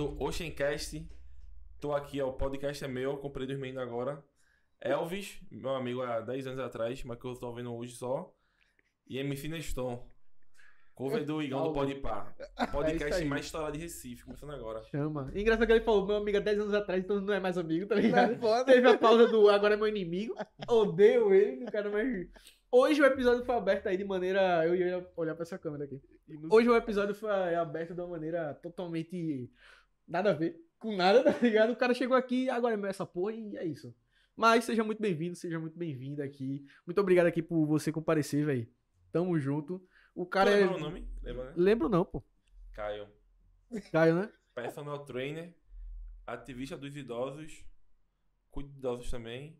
do Oceancast. Tô aqui, ó, o podcast é meu, comprei dos meninos agora. Elvis, meu amigo há 10 anos atrás, mas que eu tô vendo hoje só. E MC Neston. Cover do Igão do Podpah. É Podcast aí. mais estourado de Recife, começando agora. Chama. Engraçado que ele falou, meu amigo há 10 anos atrás, então não é mais amigo, tá ligado? Não, foda. Teve a pausa do agora é meu inimigo. Odeio ele, não quero mais. Hoje o episódio foi aberto aí de maneira. Eu ia olhar pra essa câmera aqui. Hoje o episódio foi aberto de uma maneira totalmente. Nada a ver com nada, tá ligado? O cara chegou aqui, agora é essa porra e é isso. Mas seja muito bem-vindo, seja muito bem-vinda aqui. Muito obrigado aqui por você comparecer, velho. Tamo junto. O cara Tu é. lembra o nome? Lembra, né? Lembro não, pô. Caio. Caio, né? Personal trainer, ativista dos idosos, cuido de idosos também.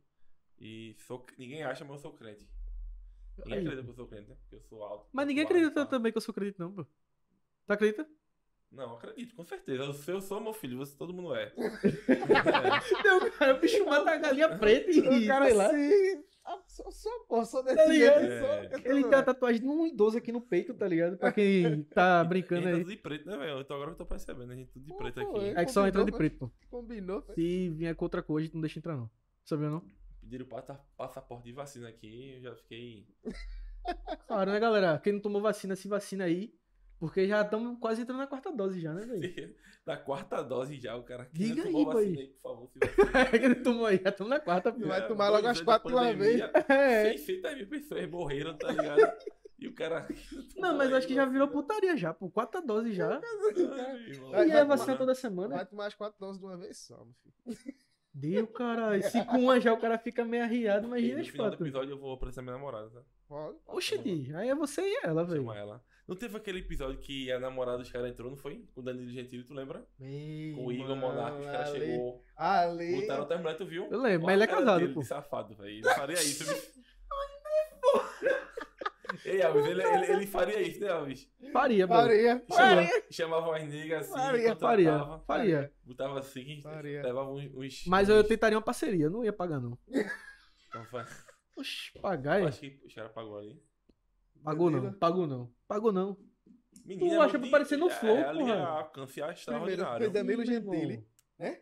E sou, ninguém acha, mas eu sou crente. Ninguém acredita que eu sou crente, né? Porque eu sou alto. Mas ninguém e acredita tal. também que eu sou acredito, não, pô. Tu acredita? Não, acredito, com certeza. Eu, se eu sou meu filho, você todo mundo é. Não, cara, o bicho mata a galinha preta e, O cara sei lá. assim. ah, Sou, sou, pô, sou desse Tá jeito. É. Ele tem a tatuagem de um idoso aqui no peito, tá ligado? Pra quem tá brincando aí. tudo de preto, né, velho? Então agora eu tô percebendo, a gente tudo de Pô, preto pô, aqui. é. É que só entra de Combinou, preto, pô. Combinou. foi. Se vier com outra cor, a gente não deixa entrar, não. Sabia não? Pediram passa- passaporte de vacina aqui, eu já fiquei. Claro, né, galera? Quem não tomou vacina, se vacina aí. Porque já estamos quase entrando na quarta dose já, né, velho? Da quarta dose já, o cara. Diga não tomou aí, vacina aí, por favor, se. Quem não tomou aí, já estamos na quarta, pô. Vai É, tomar logo as quatro de uma pandemia, É. 600 mil pessoas morreram, tá ligado? E o cara. Não, mas eu acho que já virou putaria já, pô. Quarta dose já. Ai, E vai é vacina tomar- toda semana. Vai tomar as quatro doses de uma vez só, meu filho. Deu, caralho. Se com uma já o cara fica meio arriado, imagina no as final do episódio eu vou aparecer minha namorada, tá? Di, aí é você e ela, velho. Chama ela. Não teve aquele episódio que a namorada dos caras entrou, não foi? Com o Danilo Gentili, tu lembra? Com o Igor Monarca, os caras chegou. Ali. Botaram até mulher, tu viu? Eu lembro, mas Olha ele é casado, dele, pô. de safado, velho. Ele faria isso, bicho. Ei, Alves, ele, ele, ele faria isso, né, Alves? Faria. Faria. Chamava, chamava umas niggas assim, Faria, Faria, faria. botava assim, Faria. levava uns... uns Mas eu tentaria uma parceria, não ia pagar, não. Então, foi- Oxi, pagar, Eu é? acho que os caras pagou ali. Pagou não, pagou não. Pagou não. Menina, acha mas pra parecer no é, Flow, ali porra. é Primeiro extraordinário. foi Danilo Gentili. Né?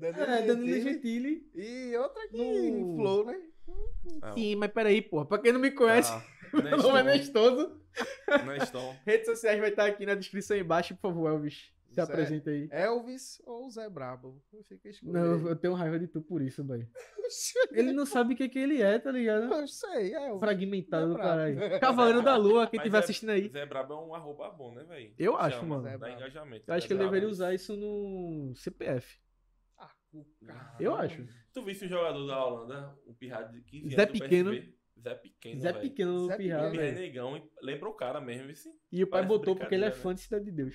É, Danilo Gentili. E outra aqui, No- Flow, né? Ah, Sim, mas peraí, porra. Pra quem não me conhece, tá. Meu nome é Nestoso. Neston. Redes sociais vai estar aqui na descrição aí embaixo, por favor, Elvis. Se Certo. apresenta aí. Elvis ou Zé Brabo? Fica. Não, eu tenho raiva de tu por isso, velho. Ele não sabe o que, que ele é, tá ligado? Eu sei, é Elvis. Fragmentado do caralho. Cavaleiro da Lua, quem Mas estiver é- assistindo aí. Zé Brabo é um arroba bom, né, velho? Eu acho, Chama, mano. Zé Dá Brabo. engajamento. Eu acho Zé que ele Brabo. deveria usar isso no CPF. Ah, o cara. Eu acho. Tu viste o jogador da Holanda, um pirrado de 15 Zé anos Pequeno. PSV? Zé Pequeno, Zé. Pequeno no Zé pirral, Pequeno. Ele é velho. negão, e lembra o cara mesmo, esse. E o pai botou porque ele é brincadeira, fã de Cidade de Deus.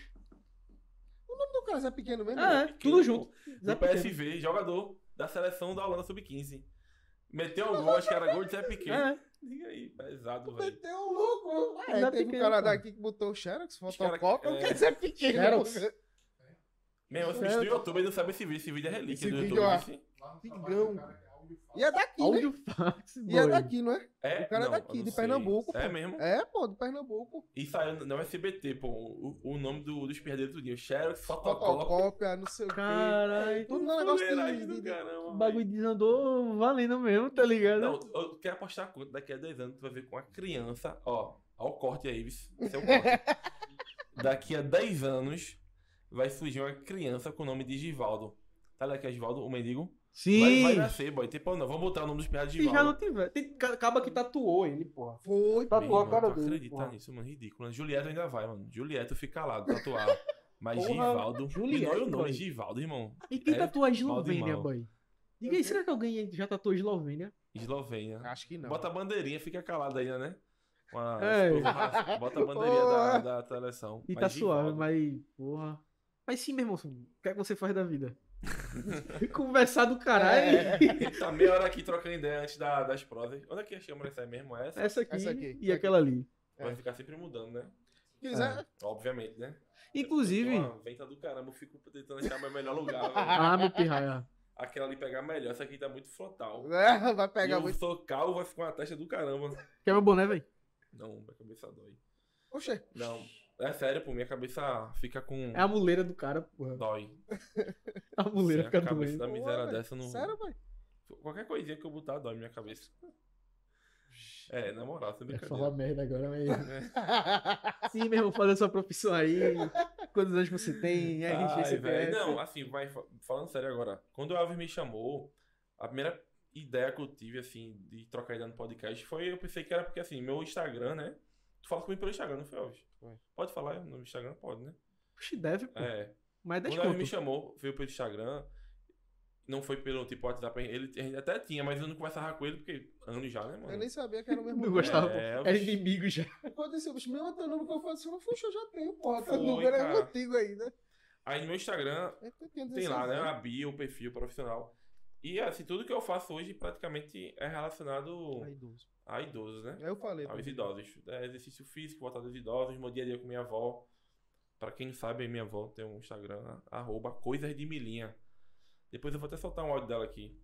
O nome do cara é Zé Pequeno mesmo? Ah, é, Pequeno, tudo junto. pô. Zé Do Pequeno. PSV, jogador da seleção da Holanda Sub-15. Meteu um gol, acho que era gol de Zé Pequeno. É, Diga aí, pesado, velho. Meteu um louco. Zé É, teve um Pequeno, cara pô. daqui que botou o Xerox, fotocópia, cara- não é. quer Zé Pequeno. Xerox. Meu, eu fiz do YouTube e não sabe esse vídeo. Esse vídeo é relíquia Esse do vídeo, YouTube. ó. E é daqui, né? fax, E é daqui, não é? É, O cara é não, daqui, eu não de sei. Pernambuco, É pô. mesmo? É, pô, de Pernambuco. E saiu no SBT, pô, o, o nome do, dos perdedores tudinho. Xerox, fotocópia. Fotocópia, não sei o quê. Caralho. Tudo no negócio Fuleiragem de... do de- de- caramba, O bagulho desandou valendo mesmo, tá ligado? Não, eu quero apostar quanto daqui a 10 anos tu vai ver com a criança, ó, ó o corte aí, esse é o corte. daqui a 10 anos vai surgir uma criança com o nome de Givaldo. Tá ligado que é Givaldo, o mendigo? Vai, Sim. vai nascer, boy. Tem pau não, vamos botar o nome dos piados de Se já não Givaldo. tiver. Tem ca- acaba que tatuou ele, porra. Foi, Tatuou a cara dele. acredita porra. nisso, mano? Ridículo. Julieta ainda vai, mano. Julieta fica calado, tatuar. Mas Porra, Givaldo. Julieta, e não é o nome boy. Givaldo, irmão. E quem É tatuou a Eslovênia, boy? Diga aí, será que alguém já tatuou a Eslovênia? Eslovênia. Acho que não. Bota a bandeirinha, fica calado ainda, né? Com a- É. Bota a bandeirinha da, da seleção. E Mas tá suave, mas, porra. Mas sim, meu irmão, o que é que você faz da vida? Conversar do caralho. Ele tá meia hora aqui trocando ideia antes da- das provas. Onde é que a câmera sai mesmo? Essa? Essa aqui, Essa aqui, e essa aquela ali. Vai ficar sempre mudando, né? Se quiser, Obviamente, né? Inclusive. Uma venta do caramba, eu fico tentando achar meu melhor lugar. Ah, meu pirraia. Aquela ali pegar melhor, essa aqui tá muito frontal. é, vai E pegar eu muito. sou calvo, vai ficar uma testa do caramba. Quer meu boné, velho? Não, minha cabeça dói. Oxê, Não, É sério, pô, minha cabeça fica com. É a muleira do cara, porra. Dói. A muleira Sim, fica a cabeça doendo. da miséria dessa não. Sério, velho? Qualquer coisinha que eu botar dói minha cabeça. É, na moral, sem É falar brincadeira. merda agora, mas. Sim, meu irmão, fala sua profissão aí. Quantos anos você tem? RG, Ai, velho. Não, assim, vai, fa- falando sério agora. Quando o Elvis me chamou, a primeira ideia que eu tive, assim, de trocar ideia no podcast foi, eu pensei que era porque, assim, meu Instagram, né? Tu fala comigo pelo Instagram, não foi, Elvis? Foi. Pode falar no Instagram? Pode, né? Oxi, deve, pô. É. Mas Quando o. Elvis me chamou, veio pelo Instagram. Não foi pelo tipo WhatsApp, ele, até tinha, mas eu não conversava com ele porque anos já, né, mano? Eu nem sabia que era o mesmo Não gostava, pô. É, Era Elvis- inimigo já. Quando esse bicho, meu teu número que eu falei, eu já tenho, porra. Teu Foi, número é antigo ainda. Aí no meu Instagram tinha tem lá, 16 né? anos. A bio, o perfil profissional. E assim, tudo que eu faço hoje praticamente é relacionado Aí, idoso. a idosos, né? Aí eu falei. Aos idosos. É exercício físico, voltado aos idosos, meu dia a dia com minha avó. Pra quem não sabe, minha avó tem um Instagram, arroba coisas de milinha. Depois eu vou até soltar um áudio dela aqui.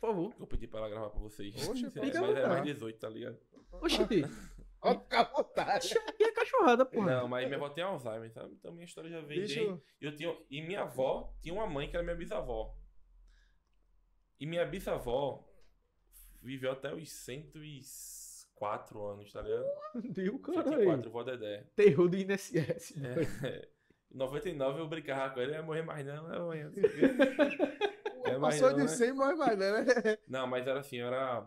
Por favor. que Eu pedi pra ela gravar pra vocês. Oxe, É, mas é mais vontade. 18, tá ligado? Oxi, à vontade. e a cachorrada, porra? Não, mas minha avó tem Alzheimer, sabe? Então minha história já vem Deixa desde... eu... Eu tinha, e minha avó tinha uma mãe que era minha bisavó. E minha bisavó viveu até os 104 anos, tá ligado? Deu, caralho. 104, vó Dedé. Terror do INSS. É, em 99 eu brincava com ele, ia morrer mais não, né, mãe? É Passou não, de né? 100, mas mais, né? Não, mas era assim, era...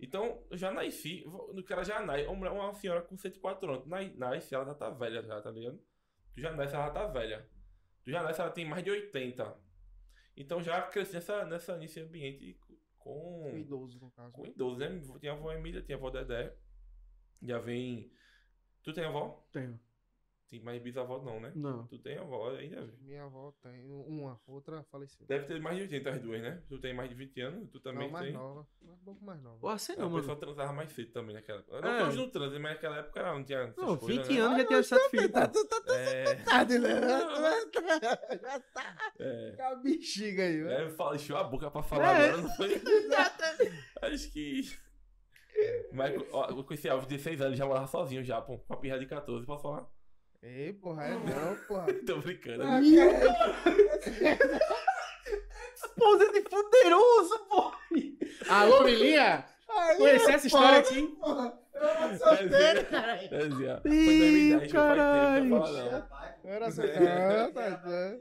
Então, eu já nasci, o cara já nasce, uma, senhora com 104 anos, na- nasce, ela já tá velha já, tá ligado? Tu já nasce, ela já tá velha. Tu já nasce, ela tem mais de 80. Então já cresci nessa, nessa, nesse ambiente com, Idoso, no caso. com idosos, né? Tinha a avó Emília, tinha a avó Dedé. Já vem... Tu tem avó? Tenho. Tem mais bisavó não, né? Não. Tu tem avó ainda? Minha avó tem uma, outra faleceu. Deve ter mais de 80 as duas, né? Tu tem mais de 20 anos, tu também Não, mais tem. nova. Um pouco mais nova. Porra, sei A não, pessoa mano. transava mais cedo também naquela época. Não É. hoje não transa, mas naquela época não tinha Não, coisas, 20 né? anos já tinha sete filhos. Tá, tu tá, tá, É, tá, né? Já tá é. com a bexiga aí, né? É, fala, encheu a boca pra falar É. agora, não foi? Acho que. Mas ó, eu conheci Alves de 16 anos, já morava sozinho já, pô, com a pirra de 14, posso falar? Ei, porra, é não, porra. Tô brincando. Ah, Esposa de fuderoso, porra. Alô, Milinha? Conheci essa história aqui? porra. Eu era solteiro, caralho. É, Foi 2010, não faz caralho. tempo, não era solteiro. tá, tá.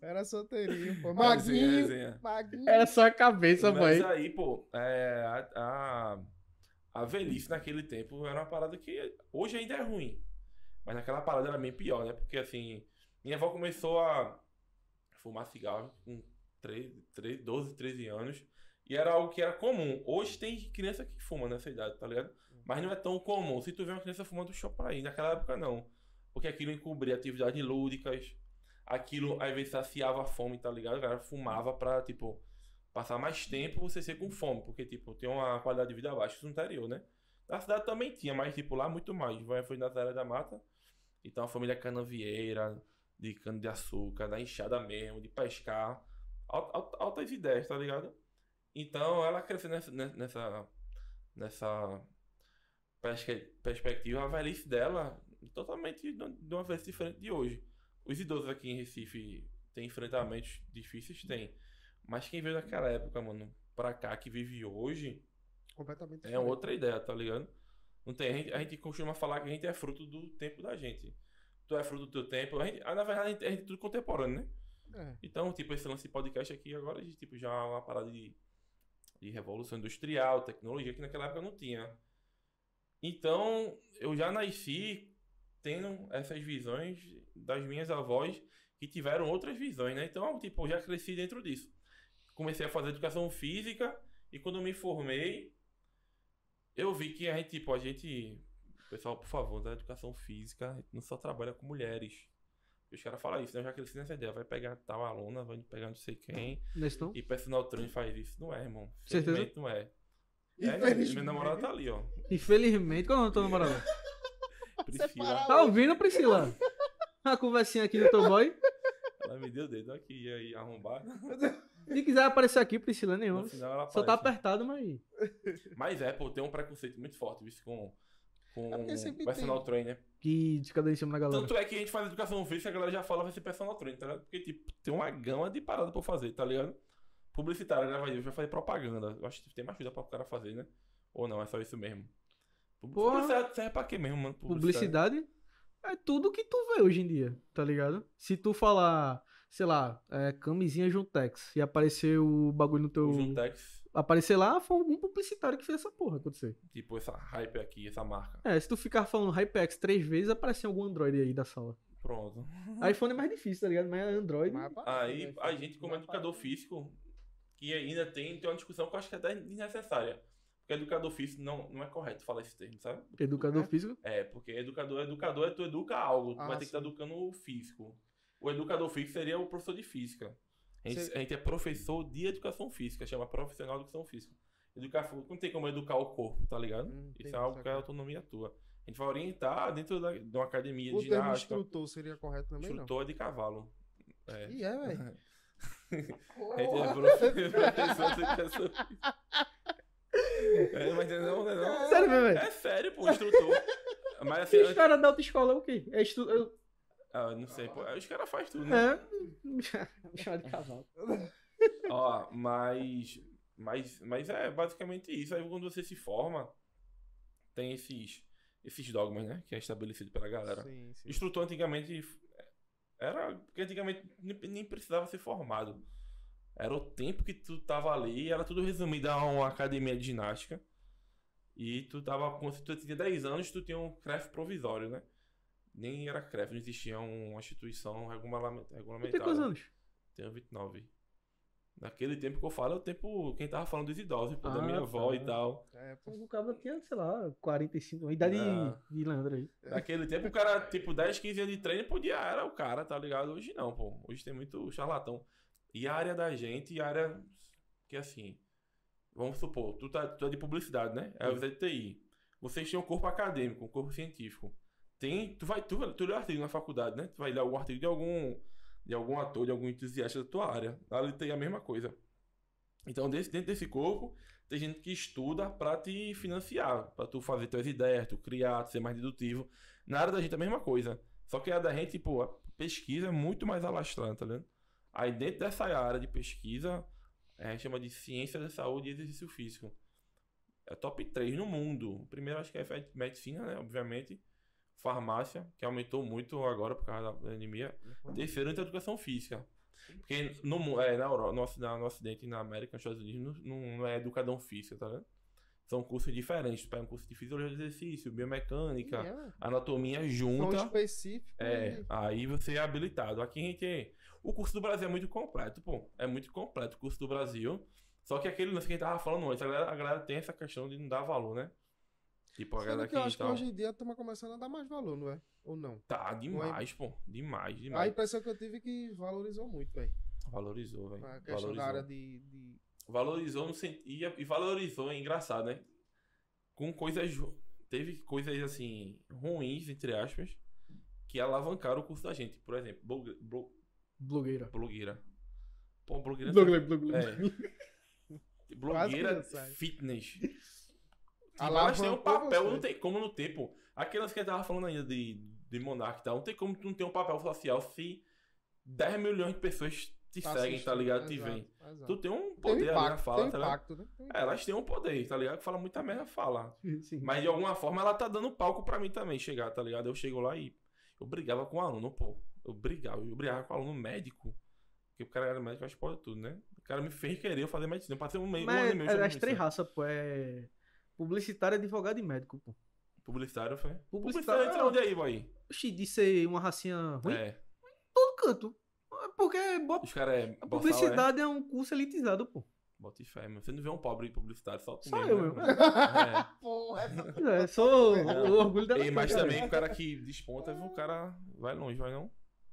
Era solteirinho, pô. Maguinho. resenha. Maguinho. Era só a cabeça, Mas mãe. aí, pô, é, a, a, a velhice naquele tempo era uma parada que hoje ainda é ruim. Mas naquela parada era bem pior, né? Porque assim, minha avó começou a fumar cigarro com 13, 13, 12, 13 anos. E era algo que era comum. Hoje tem criança que fuma nessa idade, tá ligado? Mas não é tão comum. Se tu vê uma criança fumando, chopa aí. Naquela época não. Porque aquilo encobria atividades lúdicas. Aquilo às vezes saciava a fome, tá ligado? O cara fumava pra, tipo, passar mais tempo você ser com fome, porque, tipo, tem uma qualidade de vida baixa no interior, né? Na cidade também tinha, mas, tipo, lá muito mais. Vai- Foi na área da mata, então a família canavieira, de cana de açúcar, da enxada mesmo, de pescar, al- al- altas ideias, tá ligado? Então ela cresceu nessa, ne- nessa, nessa perspectiva, a velhice dela totalmente de de uma vez diferente de hoje. Os idosos aqui em Recife têm enfrentamentos difíceis? Tem. Mas quem veio daquela época, mano, pra cá, que vive hoje, Completamente é diferente. outra ideia, tá ligado? Não tem, a, gente, a gente costuma falar que a gente é fruto do tempo da gente. Tu é fruto do teu tempo. A gente, ah, na verdade, a gente, a gente é tudo contemporâneo, né? É. Então, tipo, esse lance de podcast aqui agora, a gente, tipo, já é uma parada de, de revolução industrial, tecnologia, que naquela época não tinha. Então, eu já nasci tendo essas visões das minhas avós que tiveram outras visões, né? Então, tipo, eu já cresci dentro disso. Comecei a fazer educação física e quando me formei, eu vi que a gente, tipo, a gente. Pessoal, por favor, da educação física, a gente não só trabalha com mulheres. Os caras falam isso, né? Eu já cresci nessa ideia. Vai pegar tal aluna, vai pegar não sei quem. Nesse não? E personal trainer faz isso. Não é, irmão. Certeza? Infelizmente não é. É, Infelizmente. minha namorada tá ali, ó. Infelizmente, qual é o nome do teu namorado? Priscila. Tá ouvindo, Priscila? A conversinha aqui do teu boy. Ela me deu o dedo aqui aí arrombada. Se quiser aparecer aqui, Priscila, nenhum. Só tá apertado, mas. Mas é, pô, tem um preconceito muito forte, isso com, com É sempre personal trainer. Que descadeu em cima da galera. Tanto é que a gente faz educação física, a galera já fala vai ser personal trainer, tá ligado? Porque, tipo, tem uma gama de parada pra eu fazer, tá ligado? Publicitário, a galera vai, vai fazer propaganda. Eu acho que tem mais coisa pra o cara fazer, né? Ou não, é só isso mesmo. Publicidade serve pra quê mesmo, mano? Publicidade é tudo que tu vê hoje em dia, tá ligado? Se tu falar, sei lá, é, camisinha Juntex e aparecer o bagulho no teu. O Juntex, Aparecer lá, foi algum publicitário que fez essa porra acontecer. tipo, essa hype aqui, essa marca. É, se tu ficar falando HyperX três vezes, aparece algum Android aí da sala. Pronto. iPhone é mais difícil, tá ligado? Mas é Android. Mas aparece, Aí né? a gente, como educador físico, que ainda tem, tem uma discussão que eu acho que é até desnecessária. Porque educador físico não, não é correto falar esse termo, sabe? Educador É? físico. É, porque educador, educador é tu educa algo, tu Ah, vai ter que estar sim. educando o físico. O educador físico seria o professor de física. A gente, Cê- a gente é professor de educação física, chama profissional de educação física. Educar, não tem como educar o corpo, tá ligado? Hum, Isso é algo que é saquei. autonomia tua. A gente vai orientar dentro da, de uma academia O de ginástica. instrutor seria correto também, não? Instrutor é de cavalo. É. Ih, é, velho. A gente é profe- professor de educação física. É, mas não, não, é não. Sério velho? É sério, pô, instrutor. Mas assim, Os caras da autoescola é o quê? É estu... ah, não sei, pô. Os caras fazem tudo, né? É. Me chama de cavalo. Ó, mas, mas, mas é basicamente isso. Aí quando você se forma, tem esses, esses dogmas, né? Que é estabelecido pela galera. Sim, sim. Instrutor antigamente era. Porque antigamente nem nem precisava ser formado. Era o tempo que tu tava ali, era tudo resumido a uma academia de ginástica. E tu tava. Quando tu tinha 10 anos, tu tinha um CREF provisório, né? Nem era CREF, não existia uma instituição regulamenta- Tu tem regulamentada. quantos anos? Tenho 29. Naquele tempo que eu falo, é o tempo. Quem tava falando dos idosos, pô, da Ah, minha avó tá. e tal. É, pô. O cara tinha, sei lá, 45. A idade Ah. de Leandro aí. Naquele tempo o cara, tipo, 10, 15 anos de treino podia, era o cara, tá ligado? Hoje não, pô. Hoje tem muito charlatão. E a área da gente, a área que assim, vamos supor, tu tá, tu é de publicidade, né? É o de TI. Vocês têm um corpo acadêmico, um corpo científico. Tem, tu vai, tu, tu lê artigo na faculdade, né? Tu vai ler algum artigo de algum, de algum ator, de algum entusiasta da tua área. TI é a mesma coisa. Então, desse, dentro desse corpo, tem gente que estuda pra te financiar, pra tu fazer tuas ideias, tu criar, tu ser mais dedutivo. Na área da gente é a mesma coisa. Só que a da gente, pô, a pesquisa é muito mais alastrada, tá ligado? Aí dentro dessa área de pesquisa, é, chama de ciência da saúde e exercício físico. É top 3 no mundo. Primeiro acho que é medicina, né? Obviamente. Farmácia, que aumentou muito agora por causa da pandemia. Terceiro, entra educação física. Porque no, é, na Europa, no, na- no Ocidente e na América, nos Estados Unidos, não, não é educadão física, tá vendo? São cursos diferentes. Pega um curso de fisiologia do exercício, biomecânica, É, anatomia junta. específico. É, e- aí você é habilitado. Aqui a gente. O curso do Brasil é muito completo, pô. É muito completo o curso do Brasil. Só que aquele lance que a gente tava falando antes, a galera, a galera tem essa questão de não dar valor, né? Tipo, a Sendo galera que eu acho que hoje em dia a turma começando a dar mais valor, não é? Ou não? tá demais, pô. Demais, A demais. impressão que eu tive é que valorizou muito, velho. Valorizou, velho. A questão Valorizou. da área de. de- Valorizou no sentido. E valorizou, é engraçado, né? Com coisas. Teve coisas assim, ruins, entre aspas, que alavancaram o curso da gente. Por exemplo, blogue- blo- Blogueira. blogueira. Pô, blogueira. Blogueira, blogueira. É. Blogueira sai. fitness. Elas têm um papel, você. não tem como não ter, pô. Aquelas que eu tava falando ainda de, de Monark e tal, não tem como tu não ter um papel social se 10 milhões de pessoas te tá seguem, tá ligado? Te Exato, veem. exato. Tu tem um Tem poder ali na fala, tem tá ligado? impacto, né? Tem É, elas têm um poder, tá ligado? Que fala muita merda, fala. Sim. Mas de alguma forma ela tá dando palco pra mim também chegar, tá ligado? Eu chego lá e eu brigava com o aluno, pô. Eu brigava, eu brigava com o aluno médico. Porque o cara era médico, acho que pode tudo, né? O cara me fez querer eu fazer medicina. Eu passei um, meio, um ano Mas e meio é, estudando as três raças, pô. É publicitário, advogado e médico, pô. Publicitário foi. Publicitário- Publicitário entra onde aí, boy? Oxi, de ser uma racinha ruim, É. todo canto. Porque boa- Os caras é. a boçal, publicidade é um curso elitizado, pô. É. Bota fé, meu. Você não vê um pobre publicitário, só tu Só mesmo, eu, né, meu. É. Porra, É, sou o orgulho da Ei, mas também cara. o cara que desponta, o cara vai longe, vai não?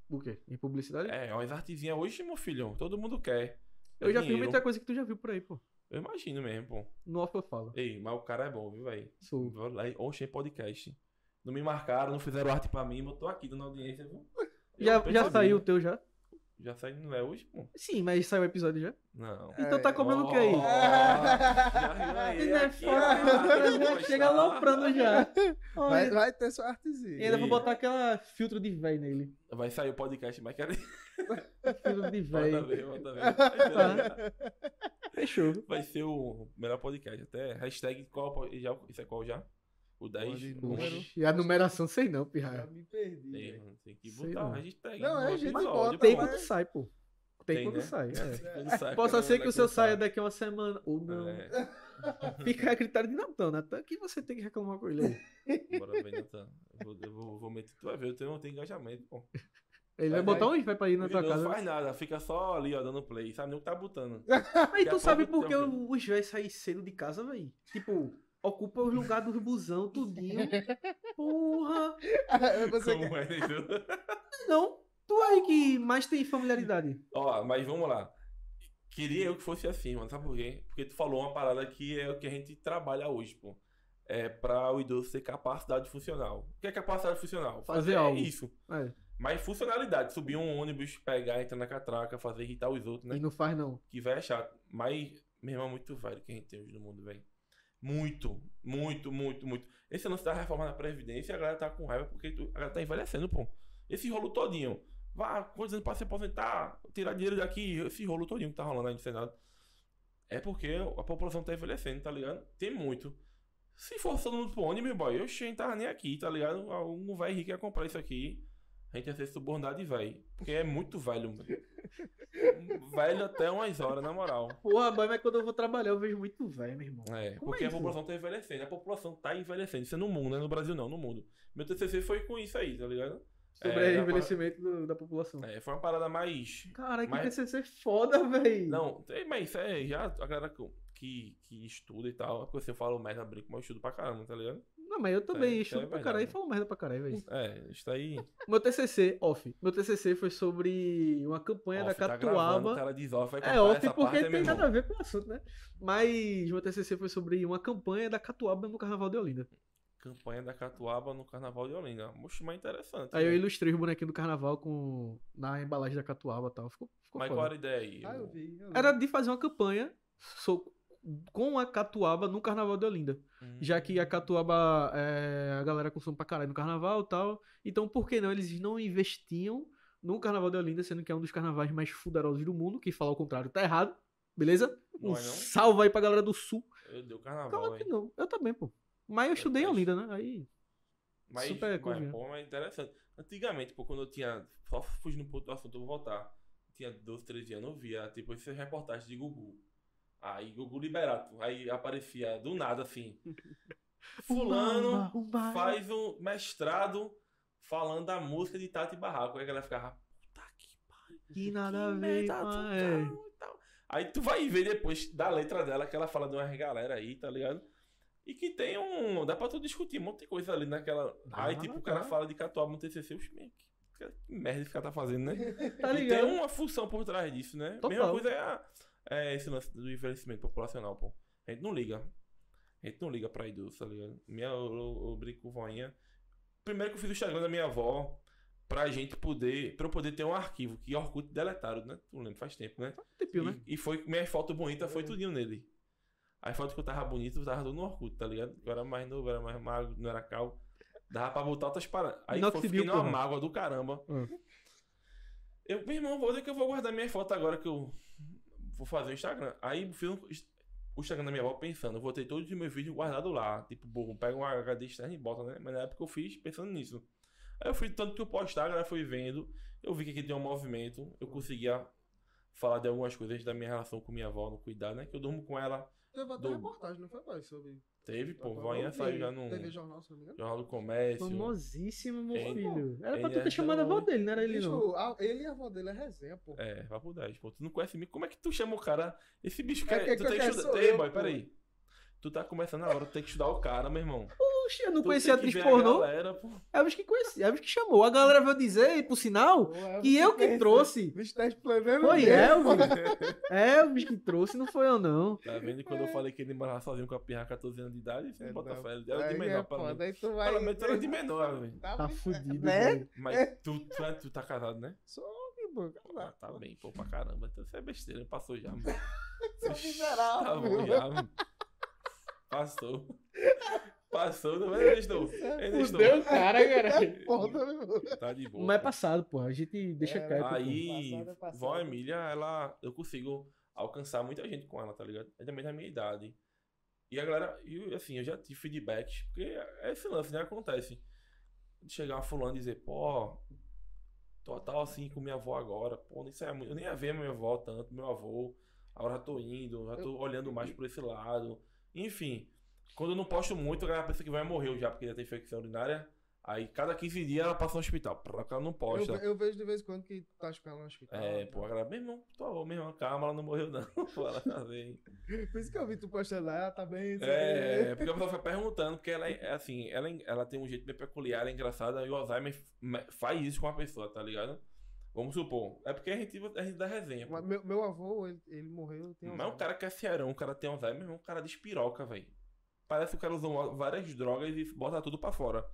O quê? Em publicidade? É, umas artezinhas hoje, meu filho, todo mundo quer. eu já fiz dinheiro. muita coisa que tu já viu por aí, pô. Eu imagino mesmo, pô. No off eu falo. Ei, mas o cara é bom, viu, velho? Sou. Oxe, podcast. Não me marcaram, não fizeram arte pra mim, botou aqui dando audiência, viu? Já, Eu já saiu o teu já? Já saiu, não é hoje, pô? Sim, mas saiu o episódio já. Não. Então tá comendo o que aí? Já Ele é aqui, foda, já chega aloprando já. Olha, Vai, vai ter sua artezinha. E ainda vou botar aquela filtro de véi nele. Vai sair o podcast, mas quero Filtro de véi. ver, bota ver. Fechou. Vai ser o melhor podcast. Até hashtag qual, já, isso é qual já? O 10? Pode Número? E a numeração sei não, Já pirraia. me perdi. Tem, tem que botar não. a hashtag. Não, é, a gente episódio, bota. Tem quando sai, pô. Tem, Tem, quando né? sai. é. Possa quando ser que o seu saia daqui a uma semana ou não. É, Fica a critério de Natan. Natan, que você tem que reclamar com ele aí. bora ver, Natan. Eu vou, eu vou, vou meter. Tu vai ver, eu tenho, eu tenho engajamento, pô. Ele vai, Vai, botar vai. um vai pra ir na tua casa. não faz nada, fica só ali, ó, dando play. Sabe nem o que tá botando. Aí tu sabe por que os velhos saem cedo de casa, véi? Tipo, ocupa os lugares dos busão, tudinho. Porra! Você Como é, entendeu? Não, tu aí que mais tem familiaridade. Ó, mas vamos lá. Queria eu que fosse assim, mano. Sabe por quê? Porque tu falou uma parada que é o que a gente trabalha hoje, pô. É pra o idoso ter capacidade funcional. O que é capacidade funcional? Fazer algo. isso. É, Mas funcionalidade. Subir um ônibus, pegar, entrar na catraca, fazer irritar os outros, né? E não faz não. Que velho é chato. Mas, meu irmão, é muito velho que a gente tem hoje no mundo, velho. Muito, muito, muito, muito. Esse lance da reforma da Previdência, a galera tá com raiva porque tu- a galera tá envelhecendo, pô. Esse rolo todinho. Vá, quantos anos pra se aposentar, tirar dinheiro daqui, esse rolo todinho que tá rolando aí no Senado. É porque a população tá envelhecendo, tá ligado? Tem muito. Se for todo mundo pro ônibus, boy, eu cheio, tava nem aqui, tá ligado? Um velho rico ia comprar isso aqui. A gente ia ser subornado de velho. Porque é muito velho, mano. velho até umas horas, na moral. Porra, mas quando eu vou trabalhar eu vejo muito velho, meu irmão. É, Como porque é a população tá envelhecendo. A população tá envelhecendo. Isso é no mundo, não é no Brasil não, no mundo. Meu TCC foi com isso aí, tá ligado? Sobre É, o envelhecimento do- da população. É, foi uma parada mais... Caralho, que Mas- TCC foda, véi. Não, mas isso é já a galera que, que, que estuda e tal. É porque você fala merda, brinco, mas eu estudo pra caramba, tá ligado? Não, mas eu também É, estudo é pra caralho e falo merda pra caralho, véi. É, isso aí... Meu TCC, off. Meu TCC foi sobre uma campanha Off, da tá gravando, Catuaba. o cara diz off, vai É off essa porque parte, é tem nada irmão. a ver com o assunto, né? Mas meu TCC foi sobre uma campanha da Catuaba no Carnaval de Olinda. Campanha da Catuaba no Carnaval de Olinda. Moxa, mais interessante. Aí eu né? ilustrei os bonequinhos do Carnaval com na embalagem da Catuaba e tal. Ficou, ficou Mas foda. qual era a ideia aí? Ah, eu vi. eu vi. Era de fazer uma campanha so- com a Catuaba no Carnaval de Olinda. Hum. Já que a Catuaba, é, a galera consome pra caralho no Carnaval e tal. Então, por que não? Eles não investiam no Carnaval de Olinda, sendo que é um dos carnavais mais fuderosos do mundo. Que falar o contrário tá errado. Beleza? Não um é não? salve aí pra galera do Sul. Eu dei o carnaval, Claro que não. Eu também, pô. Mas eu estudei em mas- Olinda, né? Aí. Mas, Super mas, pô, mas interessante. Antigamente, pô, quando eu tinha. Só fugindo um pouco do assunto, eu vou voltar. Tinha 12, 13 anos, eu via, tipo, essas reportagens de Gugu. Aí, Gugu liberado. Aí aparecia do nada assim. Fulano umba. faz um mestrado falando da música de Tati Barraco. Aí a galera ficava, puta que pariu. Que nada a ver, tal. Aí tu vai ver depois da letra dela que ela fala de uma galera aí, tá ligado? E que tem um. Dá pra tu discutir um monte de coisa ali naquela. Dá, aí, tipo, o cara fala de Catuaba no TCC. Oxe, meu, que, que merda esse cara tá fazendo, né? Tá e tem ligado? uma função por trás disso, né? Total. Mesma coisa é, a- é esse lance do envelhecimento populacional, pô. A gente não liga. A gente não liga pra idoso, tá ligado? Minha, eu, eu, eu brinco com voinha. Primeiro que eu fiz o Instagram da minha avó pra gente poder. Pra eu poder ter um arquivo que Orkut deletaram, né? Tu lembra, faz tempo, né? Tempinho, né? E, e foi minha foto bonita, foi É. tudinho nele. As fotos que eu tava bonito, eu tava tudo no Orkut, tá ligado? Eu era mais novo, era mais magro, não era calvo. Dava pra botar outras paradas. Aí foi, Minoxidil, fiquei numa porra. mágoa do caramba. Hum. Eu, meu irmão, vou dizer que eu vou guardar minha foto agora que eu vou fazer o Instagram. Aí fiz um- o Instagram da minha avó pensando, eu vou ter todos os meus vídeos guardados lá. Tipo, burro, pega um HD externo e bota, né? Mas na época eu fiz pensando nisso. Aí eu fui tanto que eu postar, a galera foi vendo. Eu vi que aqui tem um movimento. Eu conseguia falar de algumas coisas da minha relação com minha avó no cuidar, né? Que eu durmo com ela. Teve até do- reportagem, não foi, pai? Sobre. Teve, pô, voinha saiu já no TV Jornal, se não me engano. Jornal do Comércio. Famosíssimo, meu Ele- filho. Era pra tu ter é chamado a avó dele, não era ele não. Bicho, a- ele e a avó dele é resenha, pô. É, vai por 10, pô. Tu não conhece mim. Como é que tu chama o cara? Esse bicho É quer. que- tu que tem sou Ei, eu, boy, pô. peraí. Tu tá começando agora, tu tem que estudar o cara, meu irmão. Puxa, eu não Tu conhecia que atriz a pornô. Galera, pô. Elvis que conhecia, Elvis que chamou. A galera veio dizer, e por sinal, que eu que trouxe. Bicho tá explanando. Foi. Elvis. Elvis que trouxe, não foi eu não. Tá vendo? Quando eu falei que ele morava sozinho com a pirra 14 anos de idade, você É, não bota fé. Era de Aí menor, é pelo menos. Pelo menos era de menor, velho. Tá fudido, Né? velho. Mas tu, tu, tu tá casado, né? Só pô. Ah, tá bem, pô, pra caramba. Então isso é besteira, passou já, mano. Seu miserável. Tá bom já, mano. Passou. Passou, não é? Ainda estou. Ainda estou. Fudeu o cara, cara. É. Tá de boa. Mas é passado, porra. A gente deixa É, quieto. pô. Aí, Passado é passado. Vó Emília, ela, eu consigo alcançar muita gente com ela, tá ligado? É também da minha idade. E a galera, e, assim, eu já tive feedbacks, porque é esse lance, né? Acontece. De chegar uma fulana e dizer, pô, tô tal assim com minha avó agora, pô, isso é muito. Eu nem ia ver minha avó tanto, meu avô. Agora já tô indo, já tô olhando mais por esse lado. Enfim, quando eu não posto muito, a galera pensa que vai morrer já, porque já tem infecção urinária. Aí cada 15 dias ela passa no hospital. Porque ela não posta. Eu, eu vejo de vez em quando que tá ela no hospital. É, né? pô, a galera, meu irmão, tô, meu irmão, calma, ela não morreu não. Pô, ela tá bem. Por isso que eu vi tu postando lá, ela tá bem. É, quê. porque a pessoa fica perguntando, porque ela é assim, ela, ela tem um jeito bem peculiar, ela é engraçada, e o Alzheimer me- faz isso com a pessoa, tá ligado? Vamos supor. É porque a gente, a gente dá resenha. Mas Meu, meu avô, ele, ele morreu, tem Mas o cara que é cearão, o cara tem Alzheimer, é um cara de espiroca, velho. Parece que o cara usou várias drogas e bota tudo pra fora.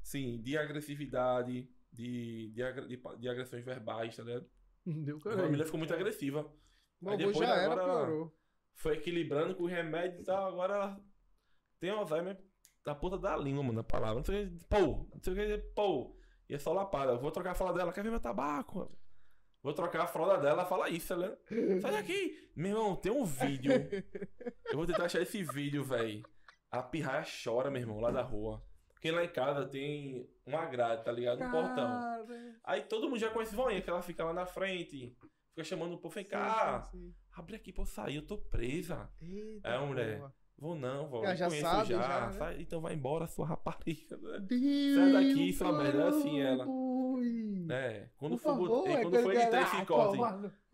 Sim, de agressividade, de, de, de, de agressões verbais, tá ligado? Deu A família ficou muito agressiva. Meu Aí depois já era, agora- piorou. Foi equilibrando com o remédio e tal, agora tem Alzheimer da ponta da língua, mano, a palavra. Não sei o que, pô, não sei o que, pô. E é só lapada. Eu vou trocar a fala dela, quer ver meu tabaco? Vou trocar a fralda dela, fala isso, tá ligado? Sai daqui! Meu irmão, tem um vídeo. Eu vou tentar achar esse vídeo, velho. A pirraia chora, meu irmão, lá da rua. Porque lá em casa tem uma grade, tá ligado? Um portão. Aí todo mundo já conhece Voinha, que ela fica lá na frente. Fica chamando o povo, vem cá. Abre aqui pra eu sair, eu tô presa. Eita, É, mulher. porra. Vou não, vou. Eu já conheço sabe, já. já, né? Sai- então vai embora, sua rapariga. né? Deus, Sai daqui, sua merda, é assim ela. É, quando Por for, favor, é quando for editar esse corte,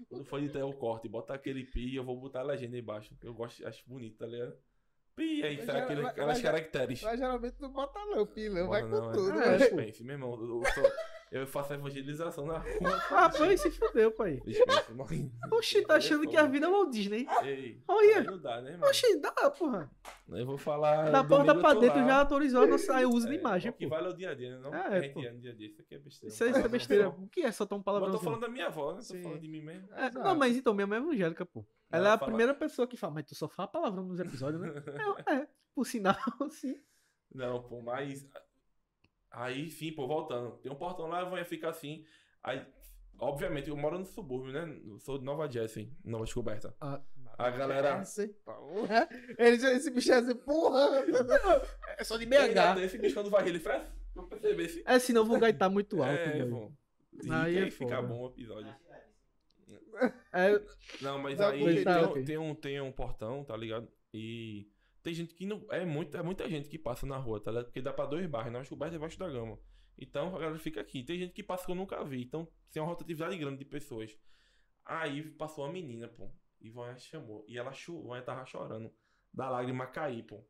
quando for editar o corte, bota aquele pi, eu vou botar a legenda embaixo. Eu gosto, acho bonito, tá ligado? Pi, aí aquele, aquelas mas- caracteres. Mas geralmente não bota não, pilão, vai Bora com não, tudo. é, né? Dispense, meu irmão. Eu, eu sou- eu faço evangelização na rua. Ah, foi se fudeu, pai. Oxi, tá achando que a vida é Walt Disney. Ei, Olha. não dá, né, irmão? Oxi, dá, porra. Eu vou falar. Da porta pra dentro já autorizou a nossa uso de É, imagem, O que vale é o dia a dia, né? Não É, a gente pô. dia a dia. Isso aqui é besteira. Isso é besteira. O que é soltar um Mas eu palavrão? tô falando da minha avó, né? Tô falando de mim mesmo. É, não, mas então, minha mãe é evangélica, pô. Ela, Ela é a fala- primeira pessoa que fala, mas tu só fala palavrão nos episódios, né? Eu, é, por sinal, sim. Não, pô, mas. Aí sim, pô, voltando. Tem um portão lá, eu vou ficar assim. Aí, obviamente, eu moro no subúrbio, né? Eu sou de Nova Jersey, Nova Descoberta. A galera. Porra. Ele, esse bicho é assim, porra. É só de Ainda tem Esse bicho quando vai ele faz. Não perceber se. É, senão eu vou gaitar muito alto, É, velho. pô. E Aí aí é fica bom o episódio. É, Não, mas Não, aí porque tem, tá, um- tem um, tem um portão, tá ligado? E tem gente que não. É, muito, é muita gente que passa na rua, tá ligado? Porque dá pra dois bairros, não acho que o bairro é debaixo da gama. Então a galera fica aqui. Tem gente que passa que eu nunca vi. Então tem uma rotatividade grande de pessoas. Aí passou uma menina, pô. E Vanha chamou. E ela chorou, Vanha tava chorando. Da lágrima cair, pô.